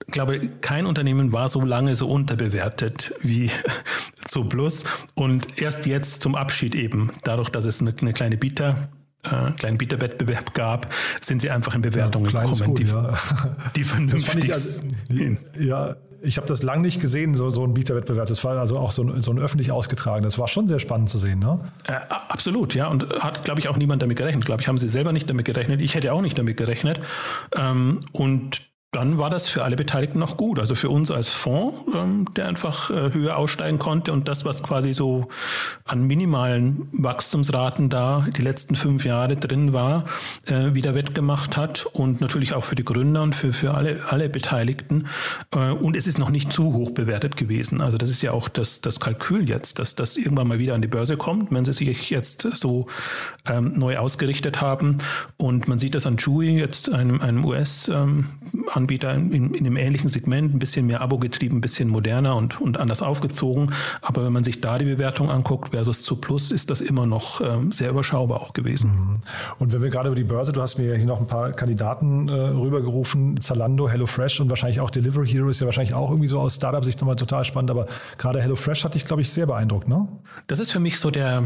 [SPEAKER 5] ich glaube, kein Unternehmen war so lange so unterbewertet wie [laughs] Zooplus. Und erst jetzt zum Abschied eben, dadurch, dass es eine, eine kleine Bieter, äh, kleinen Bieterwettbewerb gab, sind sie einfach in Bewertungen ja, gekommen, [laughs]
[SPEAKER 4] gut, die, ja. die vernünftig also, Ja, ich habe das lang nicht gesehen, so, so ein Bieterwettbewerb. Das war also auch so ein, so ein öffentlich ausgetragen. Das war schon sehr spannend zu sehen, ne?
[SPEAKER 5] Äh, absolut, ja. Und hat, glaube ich, auch niemand damit gerechnet. Glaube ich, haben sie selber nicht damit gerechnet. Ich hätte auch nicht damit gerechnet. Ähm, und dann war das für alle Beteiligten noch gut. Also für uns als Fonds, ähm, der einfach äh, höher aussteigen konnte und das, was quasi so an minimalen Wachstumsraten da die letzten fünf Jahre drin war, äh, wieder wettgemacht hat und natürlich auch für die Gründer und für, für alle, alle Beteiligten. Äh, und es ist noch nicht zu hoch bewertet gewesen. Also das ist ja auch das, das Kalkül jetzt, dass das irgendwann mal wieder an die Börse kommt, wenn sie sich jetzt so ähm, neu ausgerichtet haben. Und man sieht das an Chewy, jetzt einem, einem US- ähm, Anbieter in, in, in einem ähnlichen Segment, ein bisschen mehr Abo getrieben, ein bisschen moderner und, und anders aufgezogen. Aber wenn man sich da die Bewertung anguckt versus zu Plus, ist das immer noch ähm, sehr überschaubar auch gewesen. Mhm.
[SPEAKER 4] Und wenn wir gerade über die Börse, du hast mir hier noch ein paar Kandidaten äh, rübergerufen, Zalando, HelloFresh und wahrscheinlich auch Delivery Hero ist ja wahrscheinlich auch irgendwie so aus Startup-Sicht nochmal total spannend, aber gerade HelloFresh hat dich, glaube ich, sehr beeindruckt, ne?
[SPEAKER 5] Das ist für mich so der,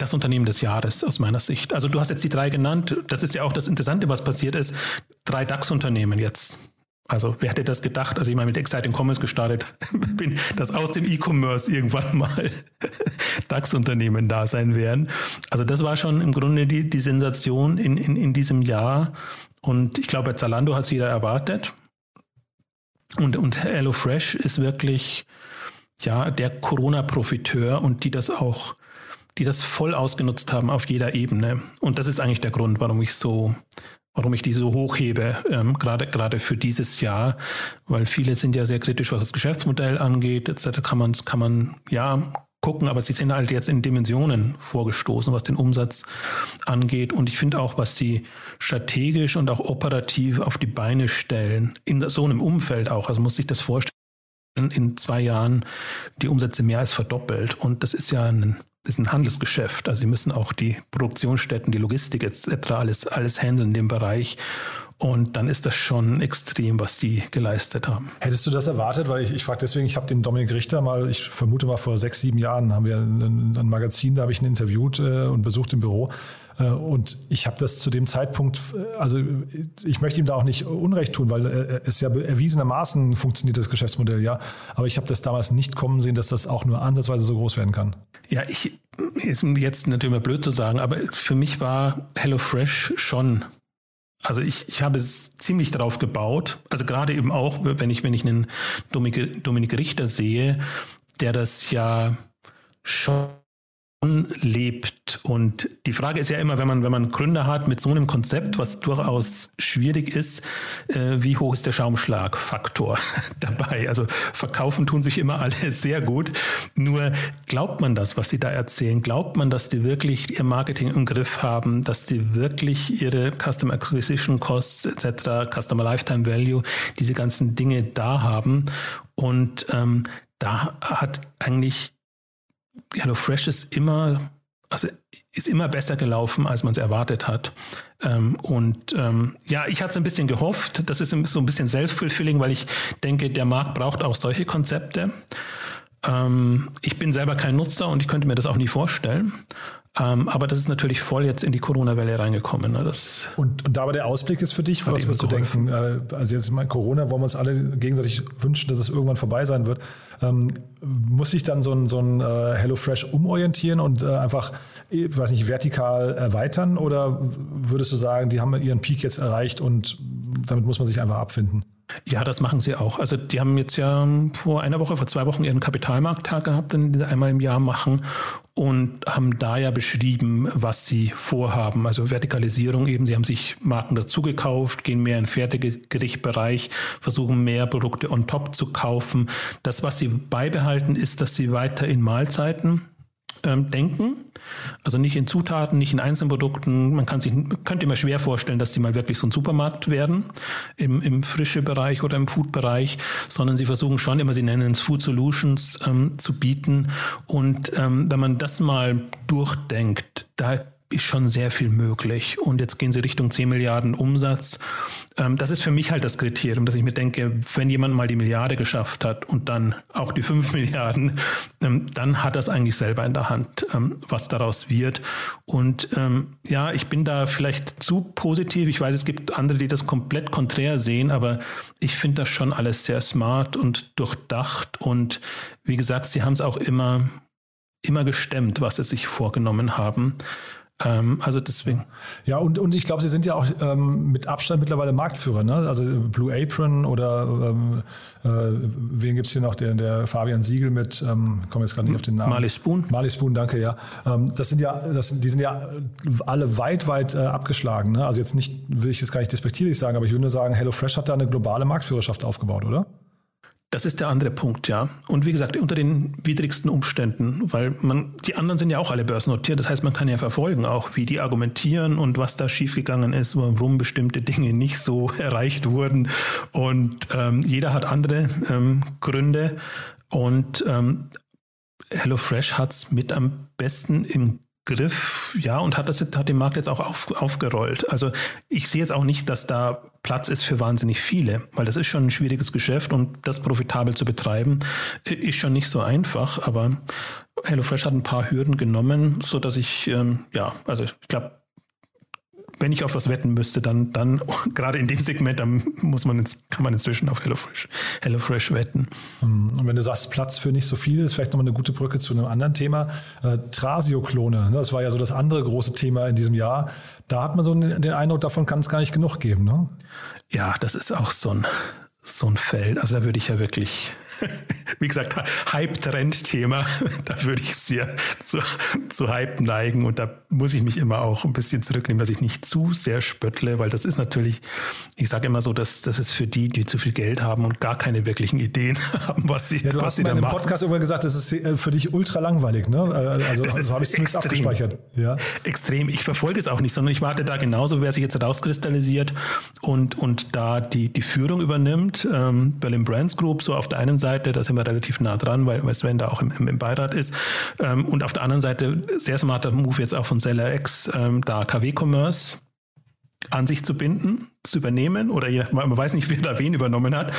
[SPEAKER 5] das Unternehmen des Jahres aus meiner Sicht. Also du hast jetzt die drei genannt. Das ist ja auch das Interessante, was passiert ist. Drei DAX-Unternehmen jetzt. Also wer hätte das gedacht, als ich mal mit Exciting Commerce gestartet [laughs] bin, dass aus dem E-Commerce irgendwann mal [laughs] DAX-Unternehmen da sein werden. Also das war schon im Grunde die, die Sensation in, in, in diesem Jahr. Und ich glaube, Zalando hat es jeder erwartet. Und, und HelloFresh ist wirklich ja der Corona-Profiteur und die das auch die das voll ausgenutzt haben auf jeder Ebene. Und das ist eigentlich der Grund, warum ich so, warum ich die so hochhebe, ähm, gerade, gerade für dieses Jahr, weil viele sind ja sehr kritisch, was das Geschäftsmodell angeht, etc. kann man, kann man, ja, gucken, aber sie sind halt jetzt in Dimensionen vorgestoßen, was den Umsatz angeht. Und ich finde auch, was sie strategisch und auch operativ auf die Beine stellen, in so einem Umfeld auch, also muss sich das vorstellen, in zwei Jahren die Umsätze mehr als verdoppelt. Und das ist ja ein ist ein Handelsgeschäft. Also sie müssen auch die Produktionsstätten, die Logistik etc. alles, alles handeln in dem Bereich. Und dann ist das schon extrem, was die geleistet haben.
[SPEAKER 4] Hättest du das erwartet? Weil ich, ich frage deswegen, ich habe den Dominik Richter mal, ich vermute mal vor sechs, sieben Jahren haben wir ein, ein Magazin, da habe ich ihn interviewt äh, und besucht im Büro. Äh, und ich habe das zu dem Zeitpunkt, äh, also ich möchte ihm da auch nicht Unrecht tun, weil äh, es ja erwiesenermaßen funktioniert das Geschäftsmodell, ja. Aber ich habe das damals nicht kommen sehen, dass das auch nur ansatzweise so groß werden kann.
[SPEAKER 5] Ja, ich ist jetzt natürlich immer blöd zu sagen, aber für mich war HelloFresh schon Also ich, ich habe es ziemlich darauf gebaut. Also gerade eben auch, wenn ich, wenn ich einen Dominik, Dominik Richter sehe, der das ja schon lebt. Und die Frage ist ja immer, wenn man, wenn man Gründer hat mit so einem Konzept, was durchaus schwierig ist, äh, wie hoch ist der Schaumschlagfaktor [laughs] dabei? Also verkaufen tun sich immer alle [laughs] sehr gut. Nur glaubt man das, was sie da erzählen? Glaubt man, dass die wirklich ihr Marketing im Griff haben, dass die wirklich ihre Customer Acquisition Costs etc., Customer Lifetime Value, diese ganzen Dinge da haben? Und ähm, da hat eigentlich HelloFresh ist immer, also ist immer besser gelaufen, als man es erwartet hat. Ähm, und ähm, ja, ich hatte es ein bisschen gehofft. Das ist so ein bisschen self-fulfilling, weil ich denke, der Markt braucht auch solche Konzepte. Ähm, ich bin selber kein Nutzer und ich könnte mir das auch nie vorstellen. Ähm, aber das ist natürlich voll jetzt in die Corona-Welle reingekommen. Ne? Das
[SPEAKER 4] und, und da aber der Ausblick ist für dich, was würdest du denken? Äh, also jetzt mal Corona, wollen wir uns alle gegenseitig wünschen, dass es irgendwann vorbei sein wird. Ähm, muss sich dann so ein, so ein äh, HelloFresh umorientieren und äh, einfach, ich weiß nicht, vertikal erweitern? Oder würdest du sagen, die haben ihren Peak jetzt erreicht und damit muss man sich einfach abfinden?
[SPEAKER 5] Ja, das machen sie auch. Also die haben jetzt ja vor einer Woche, vor zwei Wochen ihren Kapitalmarkttag gehabt, den sie einmal im Jahr machen und haben da ja beschrieben, was sie vorhaben. Also Vertikalisierung eben, sie haben sich Marken dazugekauft, gehen mehr in Fertiggerichtbereich, versuchen mehr Produkte on top zu kaufen. Das, was sie beibehalten, ist, dass sie weiter in Mahlzeiten ähm, denken. Also nicht in Zutaten, nicht in Einzelprodukten. Man kann sich, könnte immer schwer vorstellen, dass die mal wirklich so ein Supermarkt werden im, im frische Bereich oder im Food-Bereich, sondern sie versuchen schon immer, sie nennen es Food Solutions ähm, zu bieten. Und ähm, wenn man das mal durchdenkt, da ist schon sehr viel möglich. Und jetzt gehen sie Richtung 10 Milliarden Umsatz. Ähm, das ist für mich halt das Kriterium, dass ich mir denke, wenn jemand mal die Milliarde geschafft hat und dann auch die 5 [laughs] Milliarden, ähm, dann hat das eigentlich selber in der Hand, ähm, was daraus wird. Und ja, ich bin da vielleicht zu positiv. Ich weiß, es gibt andere, die das komplett konträr sehen, aber ich finde das schon alles sehr smart und durchdacht. Und wie gesagt, sie haben es auch immer immer gestemmt, was sie sich vorgenommen haben. Ähm, also deswegen.
[SPEAKER 4] Ja, und, und ich glaube, sie sind ja auch ähm, mit Abstand mittlerweile Marktführer. Ne? Also Blue Apron oder ähm, äh, wen gibt es hier noch? Der, der Fabian Siegel mit, ähm, komme jetzt gerade nicht auf den Namen.
[SPEAKER 5] Marley Spoon.
[SPEAKER 4] Marley Spoon, danke, ja. Ähm, das sind ja, das, die sind ja alle weit, weit äh, abgeschlagen. Ne? Also jetzt nicht, will ich jetzt gar nicht despektierlich sagen, aber ich würde nur sagen, HelloFresh hat da eine globale Marktführerschaft aufgebaut, oder?
[SPEAKER 5] Das ist der andere Punkt, ja. Und wie gesagt, unter den widrigsten Umständen, weil man, die anderen sind ja auch alle börsennotiert. Das heißt, man kann ja verfolgen, auch wie die argumentieren und was da schiefgegangen ist, warum bestimmte Dinge nicht so [laughs] erreicht wurden. Und ähm, jeder hat andere ähm, Gründe. Und ähm, HelloFresh hat es mit am besten im Griff, ja, und hat das hat den Markt jetzt auch auf, aufgerollt. Also ich sehe jetzt auch nicht, dass da Platz ist für wahnsinnig viele, weil das ist schon ein schwieriges Geschäft und das profitabel zu betreiben ist schon nicht so einfach. Aber HelloFresh hat ein paar Hürden genommen, so dass ich ähm, ja, also ich glaube wenn ich auf was wetten müsste, dann, dann [laughs] gerade in dem Segment, dann muss man ins, kann man inzwischen auf HelloFresh, HelloFresh wetten.
[SPEAKER 4] Hm, und wenn du sagst, Platz für nicht so viel, ist vielleicht nochmal eine gute Brücke zu einem anderen Thema. Äh, Trasio-Klone, ne? das war ja so das andere große Thema in diesem Jahr. Da hat man so den Eindruck, davon kann es gar nicht genug geben. Ne?
[SPEAKER 5] Ja, das ist auch so ein, so ein Feld. Also da würde ich ja wirklich wie gesagt, Hype-Trend-Thema, da würde ich sehr zu, zu Hype neigen und da muss ich mich immer auch ein bisschen zurücknehmen, dass ich nicht zu sehr spöttle, weil das ist natürlich, ich sage immer so, dass das ist für die, die zu viel Geld haben und gar keine wirklichen Ideen [laughs] haben, was sie,
[SPEAKER 4] ja, du
[SPEAKER 5] was
[SPEAKER 4] hast
[SPEAKER 5] sie
[SPEAKER 4] da machen. im Podcast immer gesagt, das ist äh, für dich ultra langweilig, ne? Äh, also, das also habe ich extrem, abgespeichert.
[SPEAKER 5] Ja. Extrem. Ich verfolge es auch nicht, sondern ich warte da genauso, wer sich jetzt rauskristallisiert und, und da die, die Führung übernimmt. Ähm, Berlin Brands Group, so auf der einen Seite Seite, da sind wir relativ nah dran, weil Sven da auch im, im, Beirat ist. Ähm, und auf der anderen Seite sehr smarter Move jetzt auch von SellerX, ähm, da KW Commerce an sich zu binden, zu übernehmen oder man weiß nicht, wer da wen übernommen hat.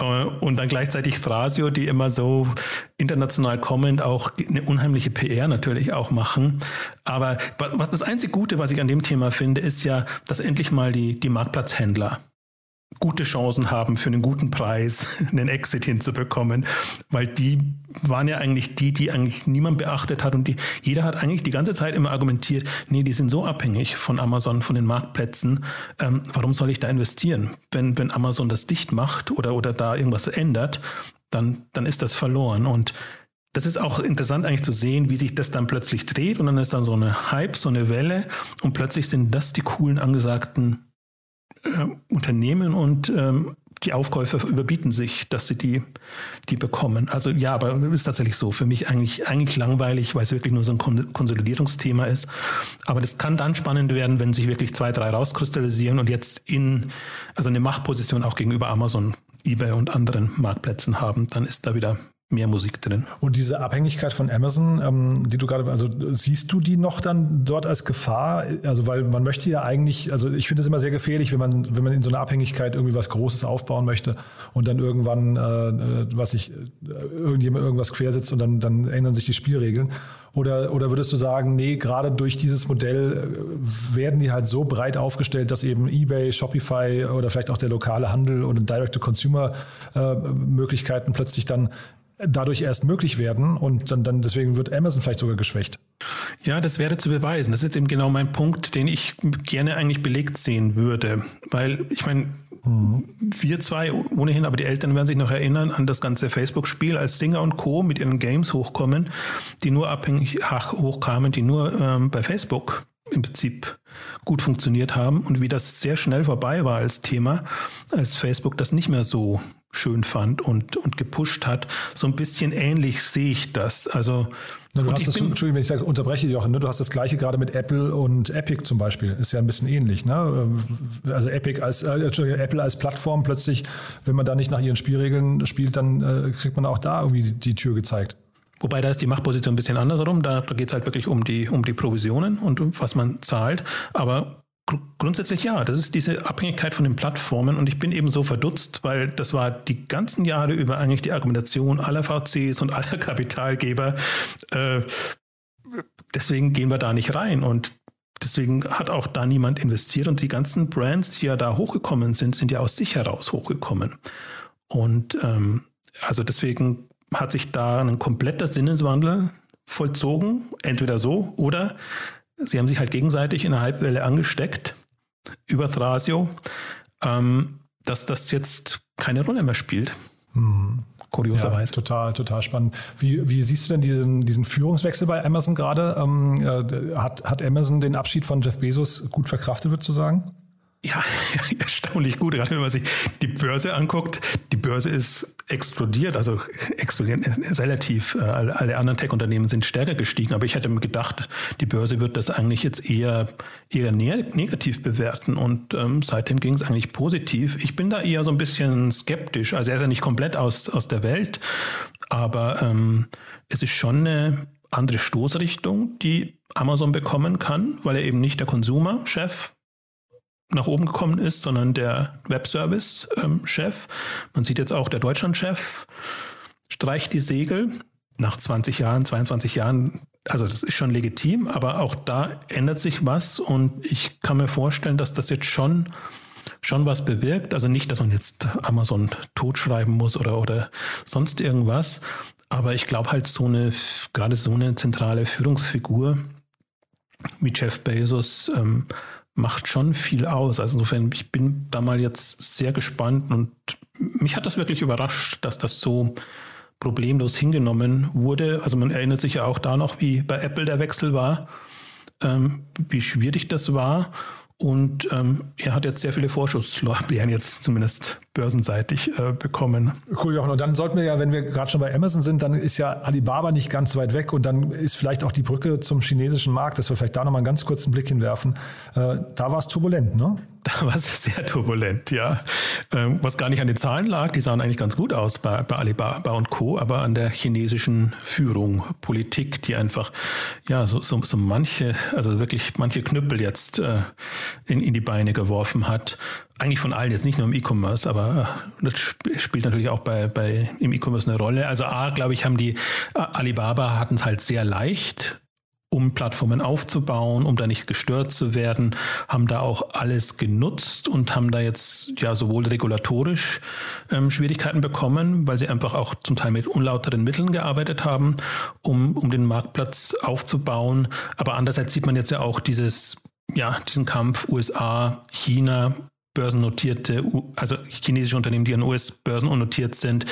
[SPEAKER 5] Äh, und dann gleichzeitig Thrasio, die immer so international kommend auch eine unheimliche PR natürlich auch machen. Aber was das einzige Gute, was ich an dem Thema finde, ist ja, dass endlich mal die, die Marktplatzhändler gute Chancen haben, für einen guten Preis [laughs] einen Exit hinzubekommen, weil die waren ja eigentlich die, die eigentlich niemand beachtet hat und die, jeder hat eigentlich die ganze Zeit immer argumentiert, nee, die sind so abhängig von Amazon, von den Marktplätzen, ähm, warum soll ich da investieren? Wenn, wenn Amazon das dicht macht oder, oder da irgendwas ändert, dann, dann ist das verloren und das ist auch interessant eigentlich zu sehen, wie sich das dann plötzlich dreht und dann ist dann so eine Hype, so eine Welle und plötzlich sind das die coolen angesagten äh, Unternehmen und ähm, die Aufkäufer überbieten sich, dass sie die, die bekommen. Also ja, aber ist tatsächlich so. Für mich eigentlich, eigentlich langweilig, weil es wirklich nur so ein Konsolidierungsthema ist. Aber das kann dann spannend werden, wenn sich wirklich zwei, drei rauskristallisieren und jetzt in, also eine Machtposition auch gegenüber Amazon, eBay und anderen Marktplätzen haben. Dann ist da wieder mehr Musik drin.
[SPEAKER 4] Und diese Abhängigkeit von Amazon, ähm, die du gerade, also siehst du die noch dann dort als Gefahr? Also weil man möchte ja eigentlich, also ich finde es immer sehr gefährlich, wenn man, wenn man in so einer Abhängigkeit irgendwie was Großes aufbauen möchte und dann irgendwann, äh, was ich, äh, irgendjemand irgendwas quersetzt und dann, dann ändern sich die Spielregeln. Oder, oder würdest du sagen, nee, gerade durch dieses Modell äh, werden die halt so breit aufgestellt, dass eben eBay, Shopify oder vielleicht auch der lokale Handel und Direct-to-Consumer-Möglichkeiten äh, plötzlich dann dadurch erst möglich werden und dann, dann deswegen wird Amazon vielleicht sogar geschwächt.
[SPEAKER 5] Ja, das wäre zu beweisen. Das ist eben genau mein Punkt, den ich gerne eigentlich belegt sehen würde. Weil ich meine, mhm. wir zwei ohnehin, aber die Eltern werden sich noch erinnern an das ganze Facebook-Spiel, als Singer und Co. mit ihren Games hochkommen, die nur abhängig hochkamen, die nur ähm, bei Facebook im Prinzip gut funktioniert haben und wie das sehr schnell vorbei war als Thema, als Facebook das nicht mehr so schön fand und, und gepusht hat. So ein bisschen ähnlich sehe ich das. Also
[SPEAKER 4] na, du hast das, Entschuldigung, wenn ich sage, unterbreche, Jochen, ne? du hast das gleiche gerade mit Apple und Epic zum Beispiel. Ist ja ein bisschen ähnlich. Ne? Also Epic als, äh, Apple als Plattform plötzlich, wenn man da nicht nach ihren Spielregeln spielt, dann äh, kriegt man auch da irgendwie die, die Tür gezeigt.
[SPEAKER 5] Wobei da ist die Machtposition ein bisschen andersrum. Da, da geht es halt wirklich um die, um die Provisionen und was man zahlt. Aber gr grundsätzlich ja, das ist diese Abhängigkeit von den Plattformen. Und ich bin eben so verdutzt, weil das war die ganzen Jahre über eigentlich die Argumentation aller VCs und aller [laughs] Kapitalgeber. Äh, deswegen gehen wir da nicht rein. Und deswegen hat auch da niemand investiert. Und die ganzen Brands, die ja da hochgekommen sind, sind ja aus sich heraus hochgekommen. Und ähm, also deswegen hat sich da ein kompletter Sinneswandel vollzogen, entweder so oder sie haben sich halt gegenseitig in einer Halbwelle angesteckt über Thrasio, ähm, dass das jetzt keine Rolle mehr spielt. Hm. Kurioserweise.
[SPEAKER 4] Ja, total, total spannend. Wie, wie siehst du denn diesen, diesen Führungswechsel bei Amazon gerade? Ähm, äh, hat, hat Amazon den Abschied von Jeff Bezos gut verkraftet, würdest du sagen?
[SPEAKER 5] Ja, [laughs] erstaunlich gut, gerade wenn man sich die Börse anguckt. Die Börse ist explodiert, also explodiert relativ. Äh, alle anderen Tech-Unternehmen sind stärker gestiegen, aber ich hätte mir gedacht, die Börse wird das eigentlich jetzt eher, eher negativ bewerten und ähm, seitdem ging es eigentlich positiv. Ich bin da eher so ein bisschen skeptisch. Also er ist ja nicht komplett aus, aus der Welt, aber ähm, es ist schon eine andere Stoßrichtung, die Amazon bekommen kann, weil er eben nicht der Konsumerchef nach oben gekommen ist, sondern der Webservice-Chef. Man sieht jetzt auch, der Deutschland-Chef streicht die Segel nach 20 Jahren, 22 Jahren. Also das ist schon legitim, aber auch da ändert sich was und ich kann mir vorstellen, dass das jetzt schon schon was bewirkt. Also nicht, dass man jetzt Amazon totschreiben muss oder, oder sonst irgendwas. Aber ich glaube halt so eine, gerade so eine zentrale Führungsfigur wie Jeff Bezos ähm, macht schon viel aus. Also insofern, ich bin da mal jetzt sehr gespannt und mich hat das wirklich überrascht, dass das so problemlos hingenommen wurde. Also man erinnert sich ja auch da noch, wie bei Apple der Wechsel war, ähm, wie schwierig das war. Und ähm, er hat jetzt sehr viele Vorschusslorbeeren [laughs] jetzt zumindest börsenseitig äh, bekommen.
[SPEAKER 4] Cool, Jochen. Und dann sollten wir ja, wenn wir gerade schon bei Amazon sind, dann ist ja Alibaba nicht ganz weit weg und dann ist vielleicht auch die Brücke zum chinesischen Markt, dass wir vielleicht da nochmal einen ganz kurzen Blick hinwerfen. Äh, da war es turbulent, ne? [laughs]
[SPEAKER 5] Da war es sehr turbulent, ja. Ähm, was gar nicht an den Zahlen lag, die sahen eigentlich ganz gut aus bei, bei Alibaba und Co., aber an der chinesischen Führung, Politik, die einfach, ja, so, so, so manche, also wirklich manche Knüppel jetzt äh, in, in die Beine geworfen hat eigentlich von allen, jetzt nicht nur im E-Commerce, aber äh, das spielt natürlich auch bei, bei im E-Commerce eine Rolle. Also A, glaube ich, haben die Alibaba hatten es halt sehr leicht um Plattformen aufzubauen, um da nicht gestört zu werden, haben da auch alles genutzt und haben da jetzt ja sowohl regulatorisch ähm, Schwierigkeiten bekommen, weil sie einfach auch zum Teil mit unlauteren Mitteln gearbeitet haben, um, um den Marktplatz aufzubauen. Aber andererseits sieht man jetzt ja auch dieses ja, diesen Kampf USA, China, börsennotierte, also chinesische Unternehmen, die an US-Börsen notiert sind,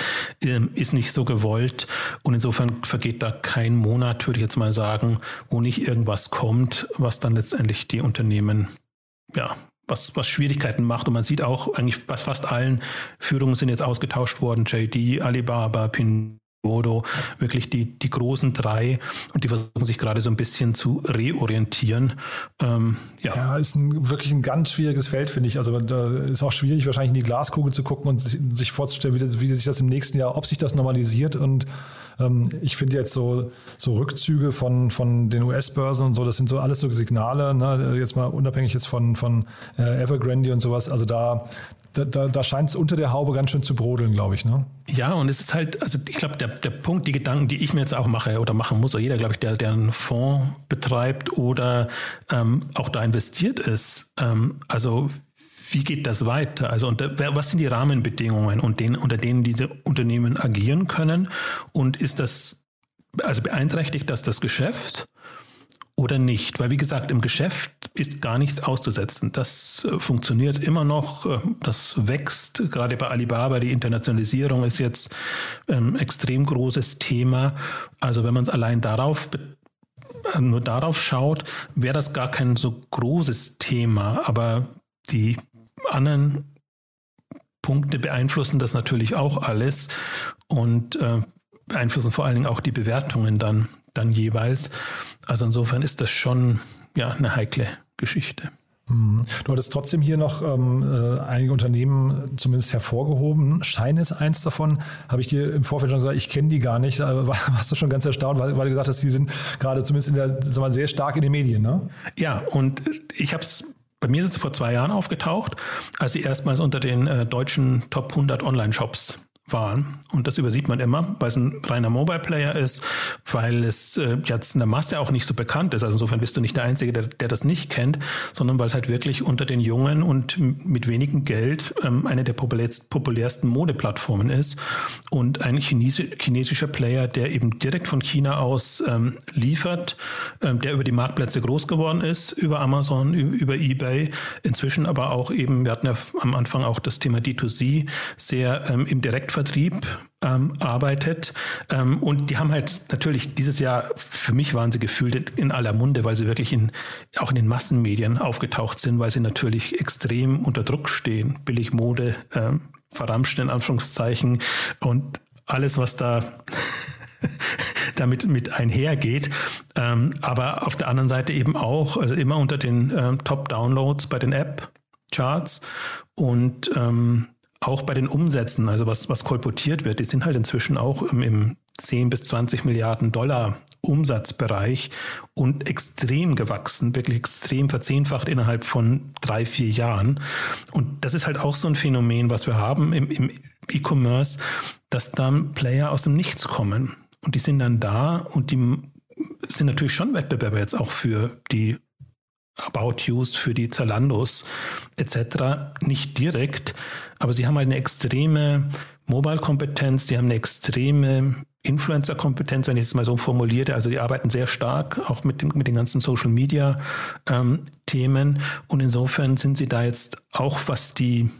[SPEAKER 5] ähm, ist nicht so gewollt. Und insofern vergeht da kein Monat, würde ich jetzt mal sagen, wo nicht irgendwas kommt, was dann letztendlich die Unternehmen, ja, was, was Schwierigkeiten macht. Und man sieht auch eigentlich bei fast allen Führungen sind jetzt ausgetauscht worden. JD, Alibaba, Pin Bodo, wirklich die, die großen drei und die versuchen sich gerade so ein bisschen zu reorientieren.
[SPEAKER 4] Ähm, ja. ja, ist ein, wirklich ein ganz schwieriges Feld, finde ich. Also da ist auch schwierig, wahrscheinlich in die Glaskugel zu gucken und sich, sich vorzustellen, wie, das, wie sich das im nächsten Jahr, ob sich das normalisiert und ich finde jetzt so, so Rückzüge von, von den US-Börsen und so, das sind so alles so Signale, ne? jetzt mal unabhängig jetzt von, von äh, Evergrande und sowas. Also da, da, da scheint es unter der Haube ganz schön zu brodeln, glaube ich. Ne?
[SPEAKER 5] Ja, und es ist halt, also ich glaube, der, der Punkt, die Gedanken, die ich mir jetzt auch mache oder machen muss, oder jeder, glaube ich, der, der einen Fonds betreibt oder ähm, auch da investiert ist, ähm, also wie geht das weiter? Also unter, was sind die Rahmenbedingungen, und den, unter denen diese Unternehmen agieren können? Und ist das, also beeinträchtigt das das Geschäft? oder nicht. Weil wie gesagt, im Geschäft ist gar nichts auszusetzen. Das äh, funktioniert immer noch, äh, das wächst. Gerade bei Alibaba, die Internationalisierung ist jetzt ein ähm, extrem großes Thema. Also wenn man es allein darauf äh, nur darauf schaut, wäre das gar kein so großes Thema. Aber die anderen Punkte beeinflussen das natürlich auch alles und äh, beeinflussen vor allen Dingen auch die Bewertungen dann, dann jeweils. Also insofern ist das schon ja, eine heikle Geschichte.
[SPEAKER 4] Mhm. Du hattest trotzdem hier noch ähm, äh, einige Unternehmen zumindest hervorgehoben. Schein ist eins davon. Habe ich dir im Vorfeld schon gesagt, ich kenne die gar nicht. Aber [laughs] warst du schon ganz erstaunt, weil, weil du gesagt hast, die sind gerade zumindest in der, sagen wir, sehr stark in den Medien, ne?
[SPEAKER 5] Ja, und ich habe es bei mir ist es vor zwei Jahren aufgetaucht, als sie erstmals unter den äh, deutschen Top 100 Online-Shops waren. Und das übersieht man immer, weil es ein reiner Mobile-Player ist, weil es äh, jetzt in der Masse auch nicht so bekannt ist. Also insofern bist du nicht der Einzige, der, der das nicht kennt, sondern weil es halt wirklich unter den Jungen und mit wenigem Geld ähm, eine der populärsten Modeplattformen ist. Und ein Chinesi chinesischer Player, der eben direkt von China aus ähm, liefert, ähm, der über die Marktplätze groß geworden ist, über Amazon, über eBay, inzwischen aber auch eben, wir hatten ja am Anfang auch das Thema D2C, sehr ähm, im Direkt Vertrieb ähm, arbeitet. Ähm, und die haben halt natürlich dieses Jahr, für mich waren sie gefühlt in aller Munde, weil sie wirklich in, auch in den Massenmedien aufgetaucht sind, weil sie natürlich extrem unter Druck stehen. Billigmode, ähm, verramscht in Anführungszeichen und alles, was da [laughs] damit mit einhergeht. Ähm, aber auf der anderen Seite eben auch, also immer unter den ähm, Top-Downloads bei den App-Charts und ähm, auch bei den Umsätzen, also was, was kolportiert wird, die sind halt inzwischen auch im, im 10 bis 20 Milliarden Dollar Umsatzbereich und extrem gewachsen, wirklich extrem verzehnfacht innerhalb von drei, vier Jahren. Und das ist halt auch so ein Phänomen, was wir haben im, im E-Commerce, dass dann Player aus dem Nichts kommen. Und die sind dann da und die sind natürlich schon Wettbewerber jetzt auch für die About Yous, für die Zalandos etc. Nicht direkt, aber sie haben halt eine extreme Mobile-Kompetenz, sie haben eine extreme Influencer-Kompetenz, wenn ich es mal so formuliere. Also die arbeiten sehr stark auch mit, dem, mit den ganzen Social-Media-Themen. Ähm, und insofern sind sie da jetzt auch, was die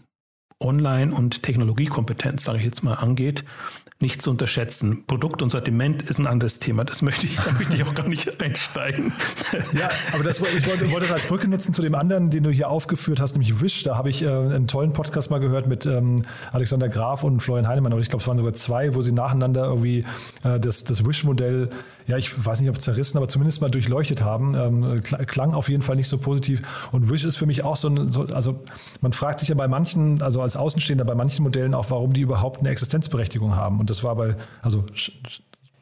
[SPEAKER 5] Online- und Technologiekompetenz, sage ich jetzt mal, angeht, nicht zu unterschätzen. Produkt und Sortiment ist ein anderes Thema. Das möchte ich, da möchte ich auch gar nicht [laughs] einsteigen.
[SPEAKER 4] Ja, aber das, ich wollte, wollte das als Brücke nutzen zu dem anderen, den du hier aufgeführt hast, nämlich Wish. Da habe ich äh, einen tollen Podcast mal gehört mit ähm, Alexander Graf und Florian Heinemann. Und ich glaube, es waren sogar zwei, wo sie nacheinander irgendwie äh, das, das Wish-Modell ja, ich weiß nicht, ob zerrissen, aber zumindest mal durchleuchtet haben. Ähm, klang auf jeden Fall nicht so positiv. Und Wish ist für mich auch so ein, so, also man fragt sich ja bei manchen, also als Außenstehender bei manchen Modellen auch, warum die überhaupt eine Existenzberechtigung haben. Und das war bei, also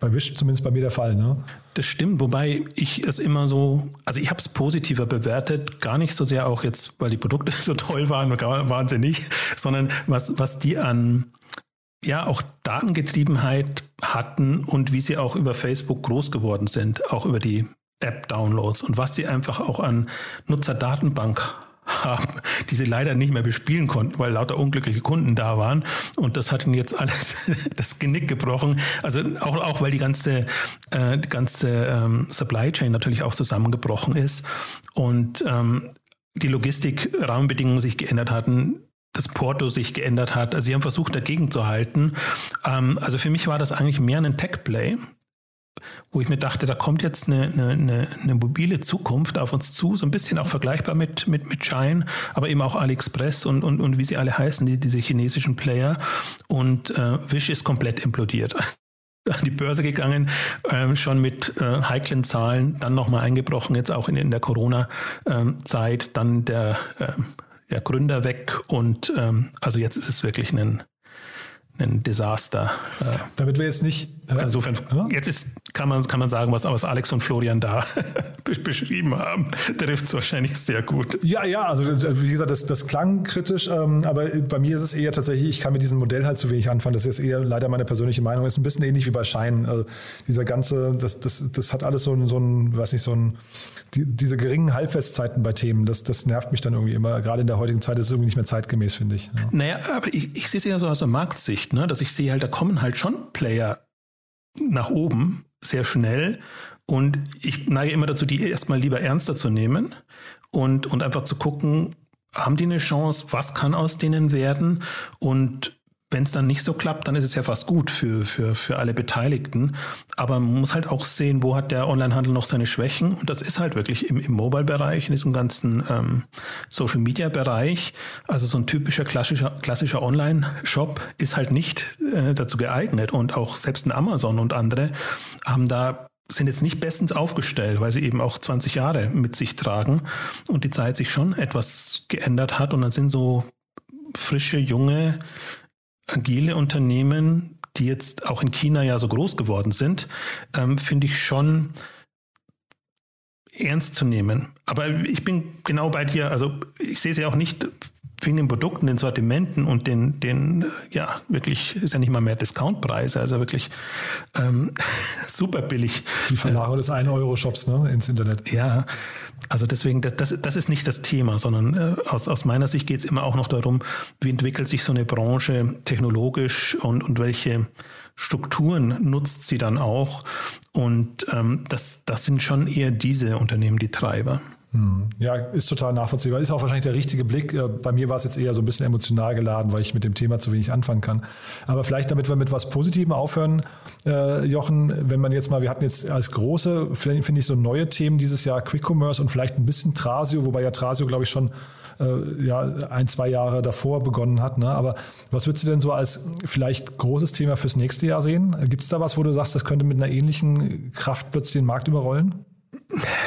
[SPEAKER 4] bei Wish zumindest bei mir der Fall, ne?
[SPEAKER 5] Das stimmt, wobei ich es immer so, also ich habe es positiver bewertet, gar nicht so sehr auch jetzt, weil die Produkte [laughs] so toll waren, waren sie nicht, sondern was, was die an ja auch Datengetriebenheit hatten und wie sie auch über Facebook groß geworden sind, auch über die App-Downloads und was sie einfach auch an Nutzerdatenbank [laughs] haben, die sie leider nicht mehr bespielen konnten, weil lauter unglückliche Kunden da waren. Und das hat ihnen jetzt alles [laughs] das Genick gebrochen. Also auch, auch weil die ganze, äh, die ganze ähm, Supply Chain natürlich auch zusammengebrochen ist und ähm, die Logistik-Rahmenbedingungen sich geändert hatten das Porto sich geändert hat. Also sie haben versucht, dagegen zu halten. Ähm, also für mich war das eigentlich mehr ein Tech-Play wo ich mir dachte, da kommt jetzt eine, eine, eine, mobile Zukunft auf uns zu, so ein bisschen auch vergleichbar mit, mit, mit Shine, aber eben auch AliExpress und, und, und wie sie alle heißen, die, diese chinesischen Player. Und äh, Wish ist komplett implodiert. [laughs] An die Börse gegangen, äh, schon mit äh, heiklen Zahlen, dann nochmal eingebrochen, jetzt auch in, in der Corona-Zeit, ähm, dann der, äh, der Gründer weg und ähm, also jetzt ist es wirklich ein, ein Desaster.
[SPEAKER 4] Damit wir jetzt nicht.
[SPEAKER 5] Insofern, ja? jetzt ist, kann, man, kann man sagen, was, was Alex und Florian da [laughs] beschrieben haben, trifft es wahrscheinlich sehr gut.
[SPEAKER 4] Ja, ja, also wie gesagt, das, das klang kritisch, ähm, aber bei mir ist es eher tatsächlich, ich kann mit diesem Modell halt zu wenig anfangen. Das ist eher leider meine persönliche Meinung. Ist ein bisschen ähnlich wie bei Schein. Also dieser ganze, das, das, das hat alles so ein, so ein, weiß nicht, so ein, die, diese geringen Halbfestzeiten bei Themen, das, das nervt mich dann irgendwie immer. Gerade in der heutigen Zeit ist es irgendwie nicht mehr zeitgemäß, finde ich.
[SPEAKER 5] Ja. Naja, aber ich, ich sehe es ja so aus der Marktsicht. Sicht, ne? dass ich sehe halt, da kommen halt schon Player nach oben sehr schnell. Und ich neige immer dazu, die erstmal lieber ernster zu nehmen und, und einfach zu gucken, haben die eine Chance, was kann aus denen werden? Und wenn es dann nicht so klappt, dann ist es ja fast gut für, für, für alle Beteiligten. Aber man muss halt auch sehen, wo hat der Onlinehandel noch seine Schwächen. Und das ist halt wirklich im, im Mobile-Bereich, in diesem ganzen ähm, Social-Media-Bereich. Also so ein typischer klassischer, klassischer Online-Shop ist halt nicht äh, dazu geeignet. Und auch selbst ein Amazon und andere haben da sind jetzt nicht bestens aufgestellt, weil sie eben auch 20 Jahre mit sich tragen und die Zeit sich schon etwas geändert hat. Und dann sind so frische, junge agile Unternehmen, die jetzt auch in China ja so groß geworden sind, ähm, finde ich schon ernst zu nehmen. Aber ich bin genau bei dir. Also ich sehe sie auch nicht wegen den Produkten, den Sortimenten und den, den ja, wirklich, ist ja nicht mal mehr Discountpreise, also wirklich ähm, [laughs] super billig.
[SPEAKER 4] Die Verlagerung des 1-Euro-Shops ne, ins Internet.
[SPEAKER 5] Ja, also deswegen, das, das, das ist nicht das Thema, sondern äh, aus, aus meiner Sicht geht es immer auch noch darum, wie entwickelt sich so eine Branche technologisch und, und welche Strukturen nutzt sie dann auch. Und ähm, das, das sind schon eher diese Unternehmen die Treiber.
[SPEAKER 4] Hm. Ja, ist total nachvollziehbar. Ist auch wahrscheinlich der richtige Blick. Äh, bei mir war es jetzt eher so ein bisschen emotional geladen, weil ich mit dem Thema zu wenig anfangen kann. Aber vielleicht, damit wir mit was Positivem aufhören, äh, Jochen, wenn man jetzt mal, wir hatten jetzt als große, finde ich, so neue Themen dieses Jahr Quick Commerce und vielleicht ein bisschen Trasio, wobei ja Trasio, glaube ich, schon äh, ja, ein, zwei Jahre davor begonnen hat. Ne? Aber was würdest du denn so als vielleicht großes Thema fürs nächste Jahr sehen? Gibt es da was, wo du sagst, das könnte mit einer ähnlichen Kraft plötzlich den Markt überrollen?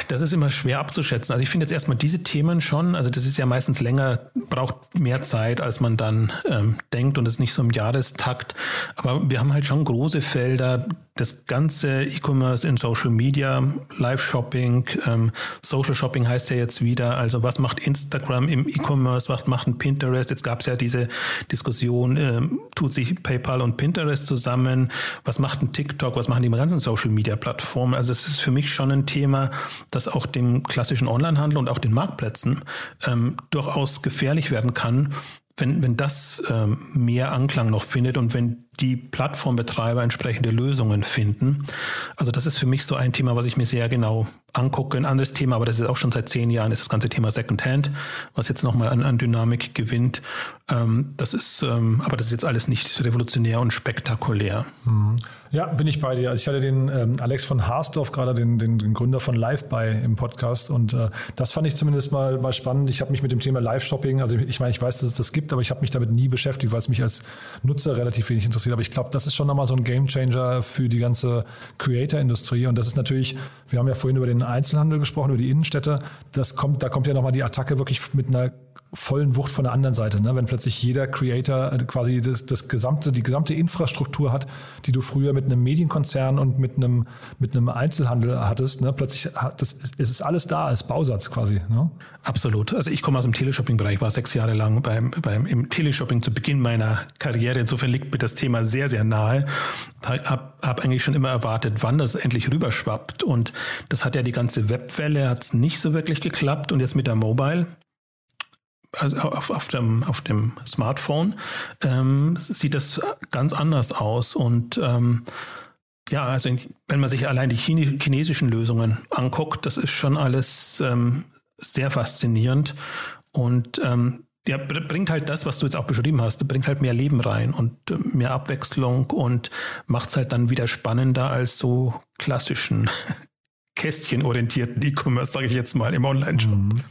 [SPEAKER 5] Das ist immer schwer abzuschätzen. Also ich finde jetzt erstmal diese Themen schon, also das ist ja meistens länger, braucht mehr Zeit, als man dann ähm, denkt und ist nicht so im Jahrestakt. Aber wir haben halt schon große Felder, das ganze E-Commerce in Social Media, Live-Shopping, ähm, Social Shopping heißt ja jetzt wieder, also was macht Instagram im E-Commerce, was macht ein Pinterest? Jetzt gab es ja diese Diskussion, ähm, tut sich PayPal und Pinterest zusammen, was macht ein TikTok, was machen die ganzen Social Media Plattformen? Also es ist für mich schon ein Thema, das auch dem klassischen Onlinehandel und auch den Marktplätzen ähm, durchaus gefährlich werden kann, wenn, wenn das ähm, mehr Anklang noch findet und wenn die Plattformbetreiber entsprechende Lösungen finden. Also das ist für mich so ein Thema, was ich mir sehr genau angucke. Ein anderes Thema, aber das ist auch schon seit zehn Jahren, ist das ganze Thema Secondhand, was jetzt nochmal an, an Dynamik gewinnt. Ähm, das ist, ähm, aber das ist jetzt alles nicht revolutionär und spektakulär.
[SPEAKER 4] Mhm. Ja, bin ich bei dir. Also ich hatte den ähm, Alex von Haasdorf, gerade den, den, den Gründer von LiveBuy im Podcast und äh, das fand ich zumindest mal, mal spannend. Ich habe mich mit dem Thema Live-Shopping, also ich, ich meine, ich weiß, dass es das gibt, aber ich habe mich damit nie beschäftigt, weil es mich als Nutzer relativ wenig interessiert. Aber ich glaube, das ist schon nochmal so ein Gamechanger für die ganze Creator-Industrie. Und das ist natürlich, wir haben ja vorhin über den Einzelhandel gesprochen, über die Innenstädte, das kommt, da kommt ja nochmal die Attacke wirklich mit einer vollen Wucht von der anderen Seite, ne? wenn plötzlich jeder Creator äh, quasi das, das gesamte, die gesamte Infrastruktur hat, die du früher mit einem Medienkonzern und mit einem, mit einem Einzelhandel hattest, ne? plötzlich hat das, es ist alles da als Bausatz quasi. Ne?
[SPEAKER 5] Absolut. Also ich komme aus dem Teleshopping-Bereich, war sechs Jahre lang beim, beim, im Teleshopping zu Beginn meiner Karriere. Insofern liegt mir das Thema sehr, sehr nahe. Hab, hab eigentlich schon immer erwartet, wann das endlich rüberschwappt. Und das hat ja die ganze Webwelle, hat es nicht so wirklich geklappt. Und jetzt mit der Mobile, also auf, auf, dem, auf dem Smartphone, ähm, sieht das ganz anders aus. Und ähm, ja, also wenn man sich allein die chinesischen Lösungen anguckt, das ist schon alles ähm, sehr faszinierend. Und ähm, der bringt halt das, was du jetzt auch beschrieben hast, bringt halt mehr Leben rein und äh, mehr Abwechslung und macht es halt dann wieder spannender als so klassischen [laughs] kästchenorientierten E-Commerce, sage ich jetzt mal, im Online-Shop. Mhm.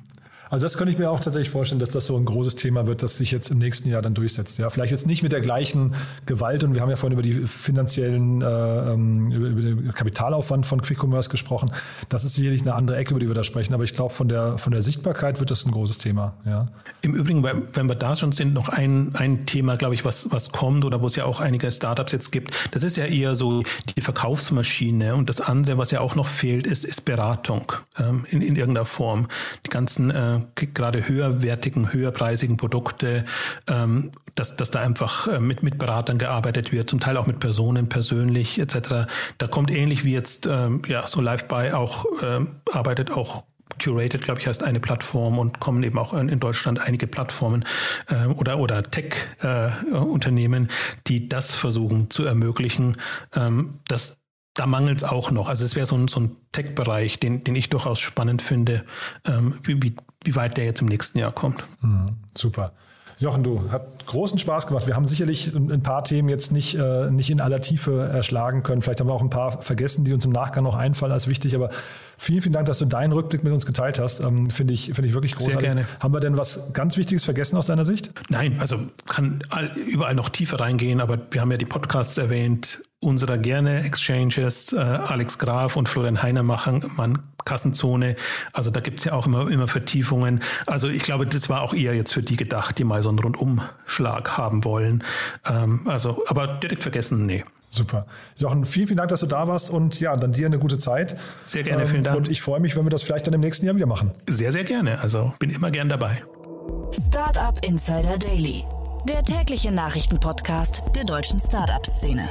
[SPEAKER 4] Also das könnte ich mir auch tatsächlich vorstellen, dass das so ein großes Thema wird, das sich jetzt im nächsten Jahr dann durchsetzt. Ja, vielleicht jetzt nicht mit der gleichen Gewalt und wir haben ja vorhin über die finanziellen, äh, ähm, über den Kapitalaufwand von Quick Commerce gesprochen. Das ist sicherlich eine andere Ecke, über die wir da sprechen. Aber ich glaube, von der, von der Sichtbarkeit wird das ein großes Thema. Ja.
[SPEAKER 5] Im Übrigen, wenn wir da schon sind, noch ein, ein Thema, glaube ich, was, was kommt oder wo es ja auch einige Startups jetzt gibt. Das ist ja eher so die Verkaufsmaschine. Und das andere, was ja auch noch fehlt, ist, ist Beratung ähm, in, in irgendeiner Form. Die ganzen äh, gerade höherwertigen, höherpreisigen Produkte, ähm, dass, dass da einfach äh, mit, mit Beratern gearbeitet wird, zum Teil auch mit Personen persönlich etc. Da kommt ähnlich wie jetzt ähm, ja, so Live-Buy auch ähm, arbeitet auch Curated, glaube ich, heißt eine Plattform und kommen eben auch in Deutschland einige Plattformen äh, oder, oder Tech-Unternehmen, äh, die das versuchen zu ermöglichen, ähm, dass da mangelt es auch noch. Also es wäre so ein, so ein Tech-Bereich, den, den ich durchaus spannend finde, ähm, wie, wie, wie weit der jetzt im nächsten Jahr kommt.
[SPEAKER 4] Mhm, super. Jochen, du, hat großen Spaß gemacht. Wir haben sicherlich ein paar Themen jetzt nicht, äh, nicht in aller Tiefe erschlagen können. Vielleicht haben wir auch ein paar vergessen, die uns im Nachgang noch einfallen als wichtig. Aber vielen, vielen Dank, dass du deinen Rückblick mit uns geteilt hast. Ähm, Finde ich, finde ich wirklich großartig. Sehr gerne. Haben wir denn was ganz Wichtiges vergessen aus deiner Sicht?
[SPEAKER 5] Nein, also kann überall noch tiefer reingehen. Aber wir haben ja die Podcasts erwähnt unserer gerne Exchanges, äh, Alex Graf und Florian Heiner machen, man Kassenzone. Also da gibt es ja auch immer, immer Vertiefungen. Also ich glaube, das war auch eher jetzt für die gedacht, die mal so einen Rundumschlag haben wollen. Ähm, also, aber direkt vergessen, nee.
[SPEAKER 4] Super. Jochen, vielen, vielen Dank, dass du da warst und ja, dann dir eine gute Zeit.
[SPEAKER 5] Sehr gerne, vielen Dank.
[SPEAKER 4] Und ich freue mich, wenn wir das vielleicht dann im nächsten Jahr wieder machen.
[SPEAKER 5] Sehr, sehr gerne. Also bin immer gern dabei.
[SPEAKER 1] Startup Insider Daily, der tägliche Nachrichtenpodcast der deutschen Startup-Szene.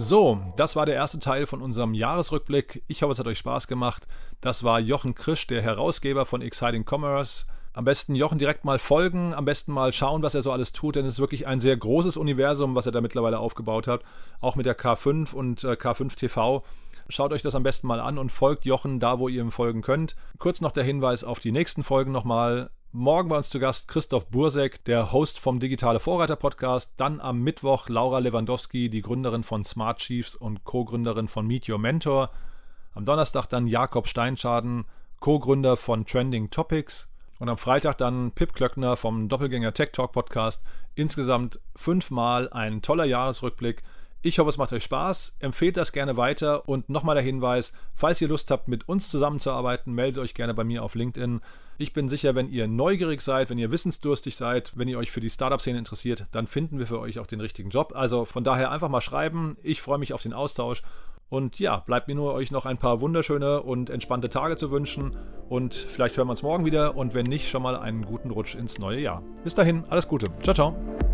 [SPEAKER 4] So, das war der erste Teil von unserem Jahresrückblick. Ich hoffe, es hat euch Spaß gemacht. Das war Jochen Krisch, der Herausgeber von Exciting Commerce. Am besten Jochen direkt mal folgen, am besten mal schauen, was er so alles tut, denn es ist wirklich ein sehr großes Universum, was er da mittlerweile aufgebaut hat, auch mit der K5 und äh, K5 TV. Schaut euch das am besten mal an und folgt Jochen da, wo ihr ihm folgen könnt. Kurz noch der Hinweis auf die nächsten Folgen nochmal. Morgen bei uns zu Gast Christoph Bursek, der Host vom Digitale Vorreiter Podcast. Dann am Mittwoch Laura Lewandowski, die Gründerin von Smart Chiefs und Co-Gründerin von Meet Your Mentor. Am Donnerstag dann Jakob Steinschaden, Co-Gründer von Trending Topics. Und am Freitag dann Pip Klöckner vom Doppelgänger Tech Talk Podcast. Insgesamt fünfmal ein toller Jahresrückblick. Ich hoffe, es macht euch Spaß. Empfehlt das gerne weiter. Und nochmal der Hinweis, falls ihr Lust habt, mit uns zusammenzuarbeiten, meldet euch gerne bei mir auf LinkedIn. Ich bin sicher, wenn ihr neugierig seid, wenn ihr wissensdurstig seid, wenn ihr euch für die Startup-Szene interessiert, dann finden wir für euch auch den richtigen Job. Also von daher einfach mal schreiben. Ich freue mich auf den Austausch. Und ja, bleibt mir nur, euch noch ein paar wunderschöne und entspannte Tage zu wünschen. Und vielleicht hören wir uns morgen wieder. Und wenn nicht, schon mal einen guten Rutsch ins neue Jahr. Bis dahin, alles Gute. Ciao, ciao.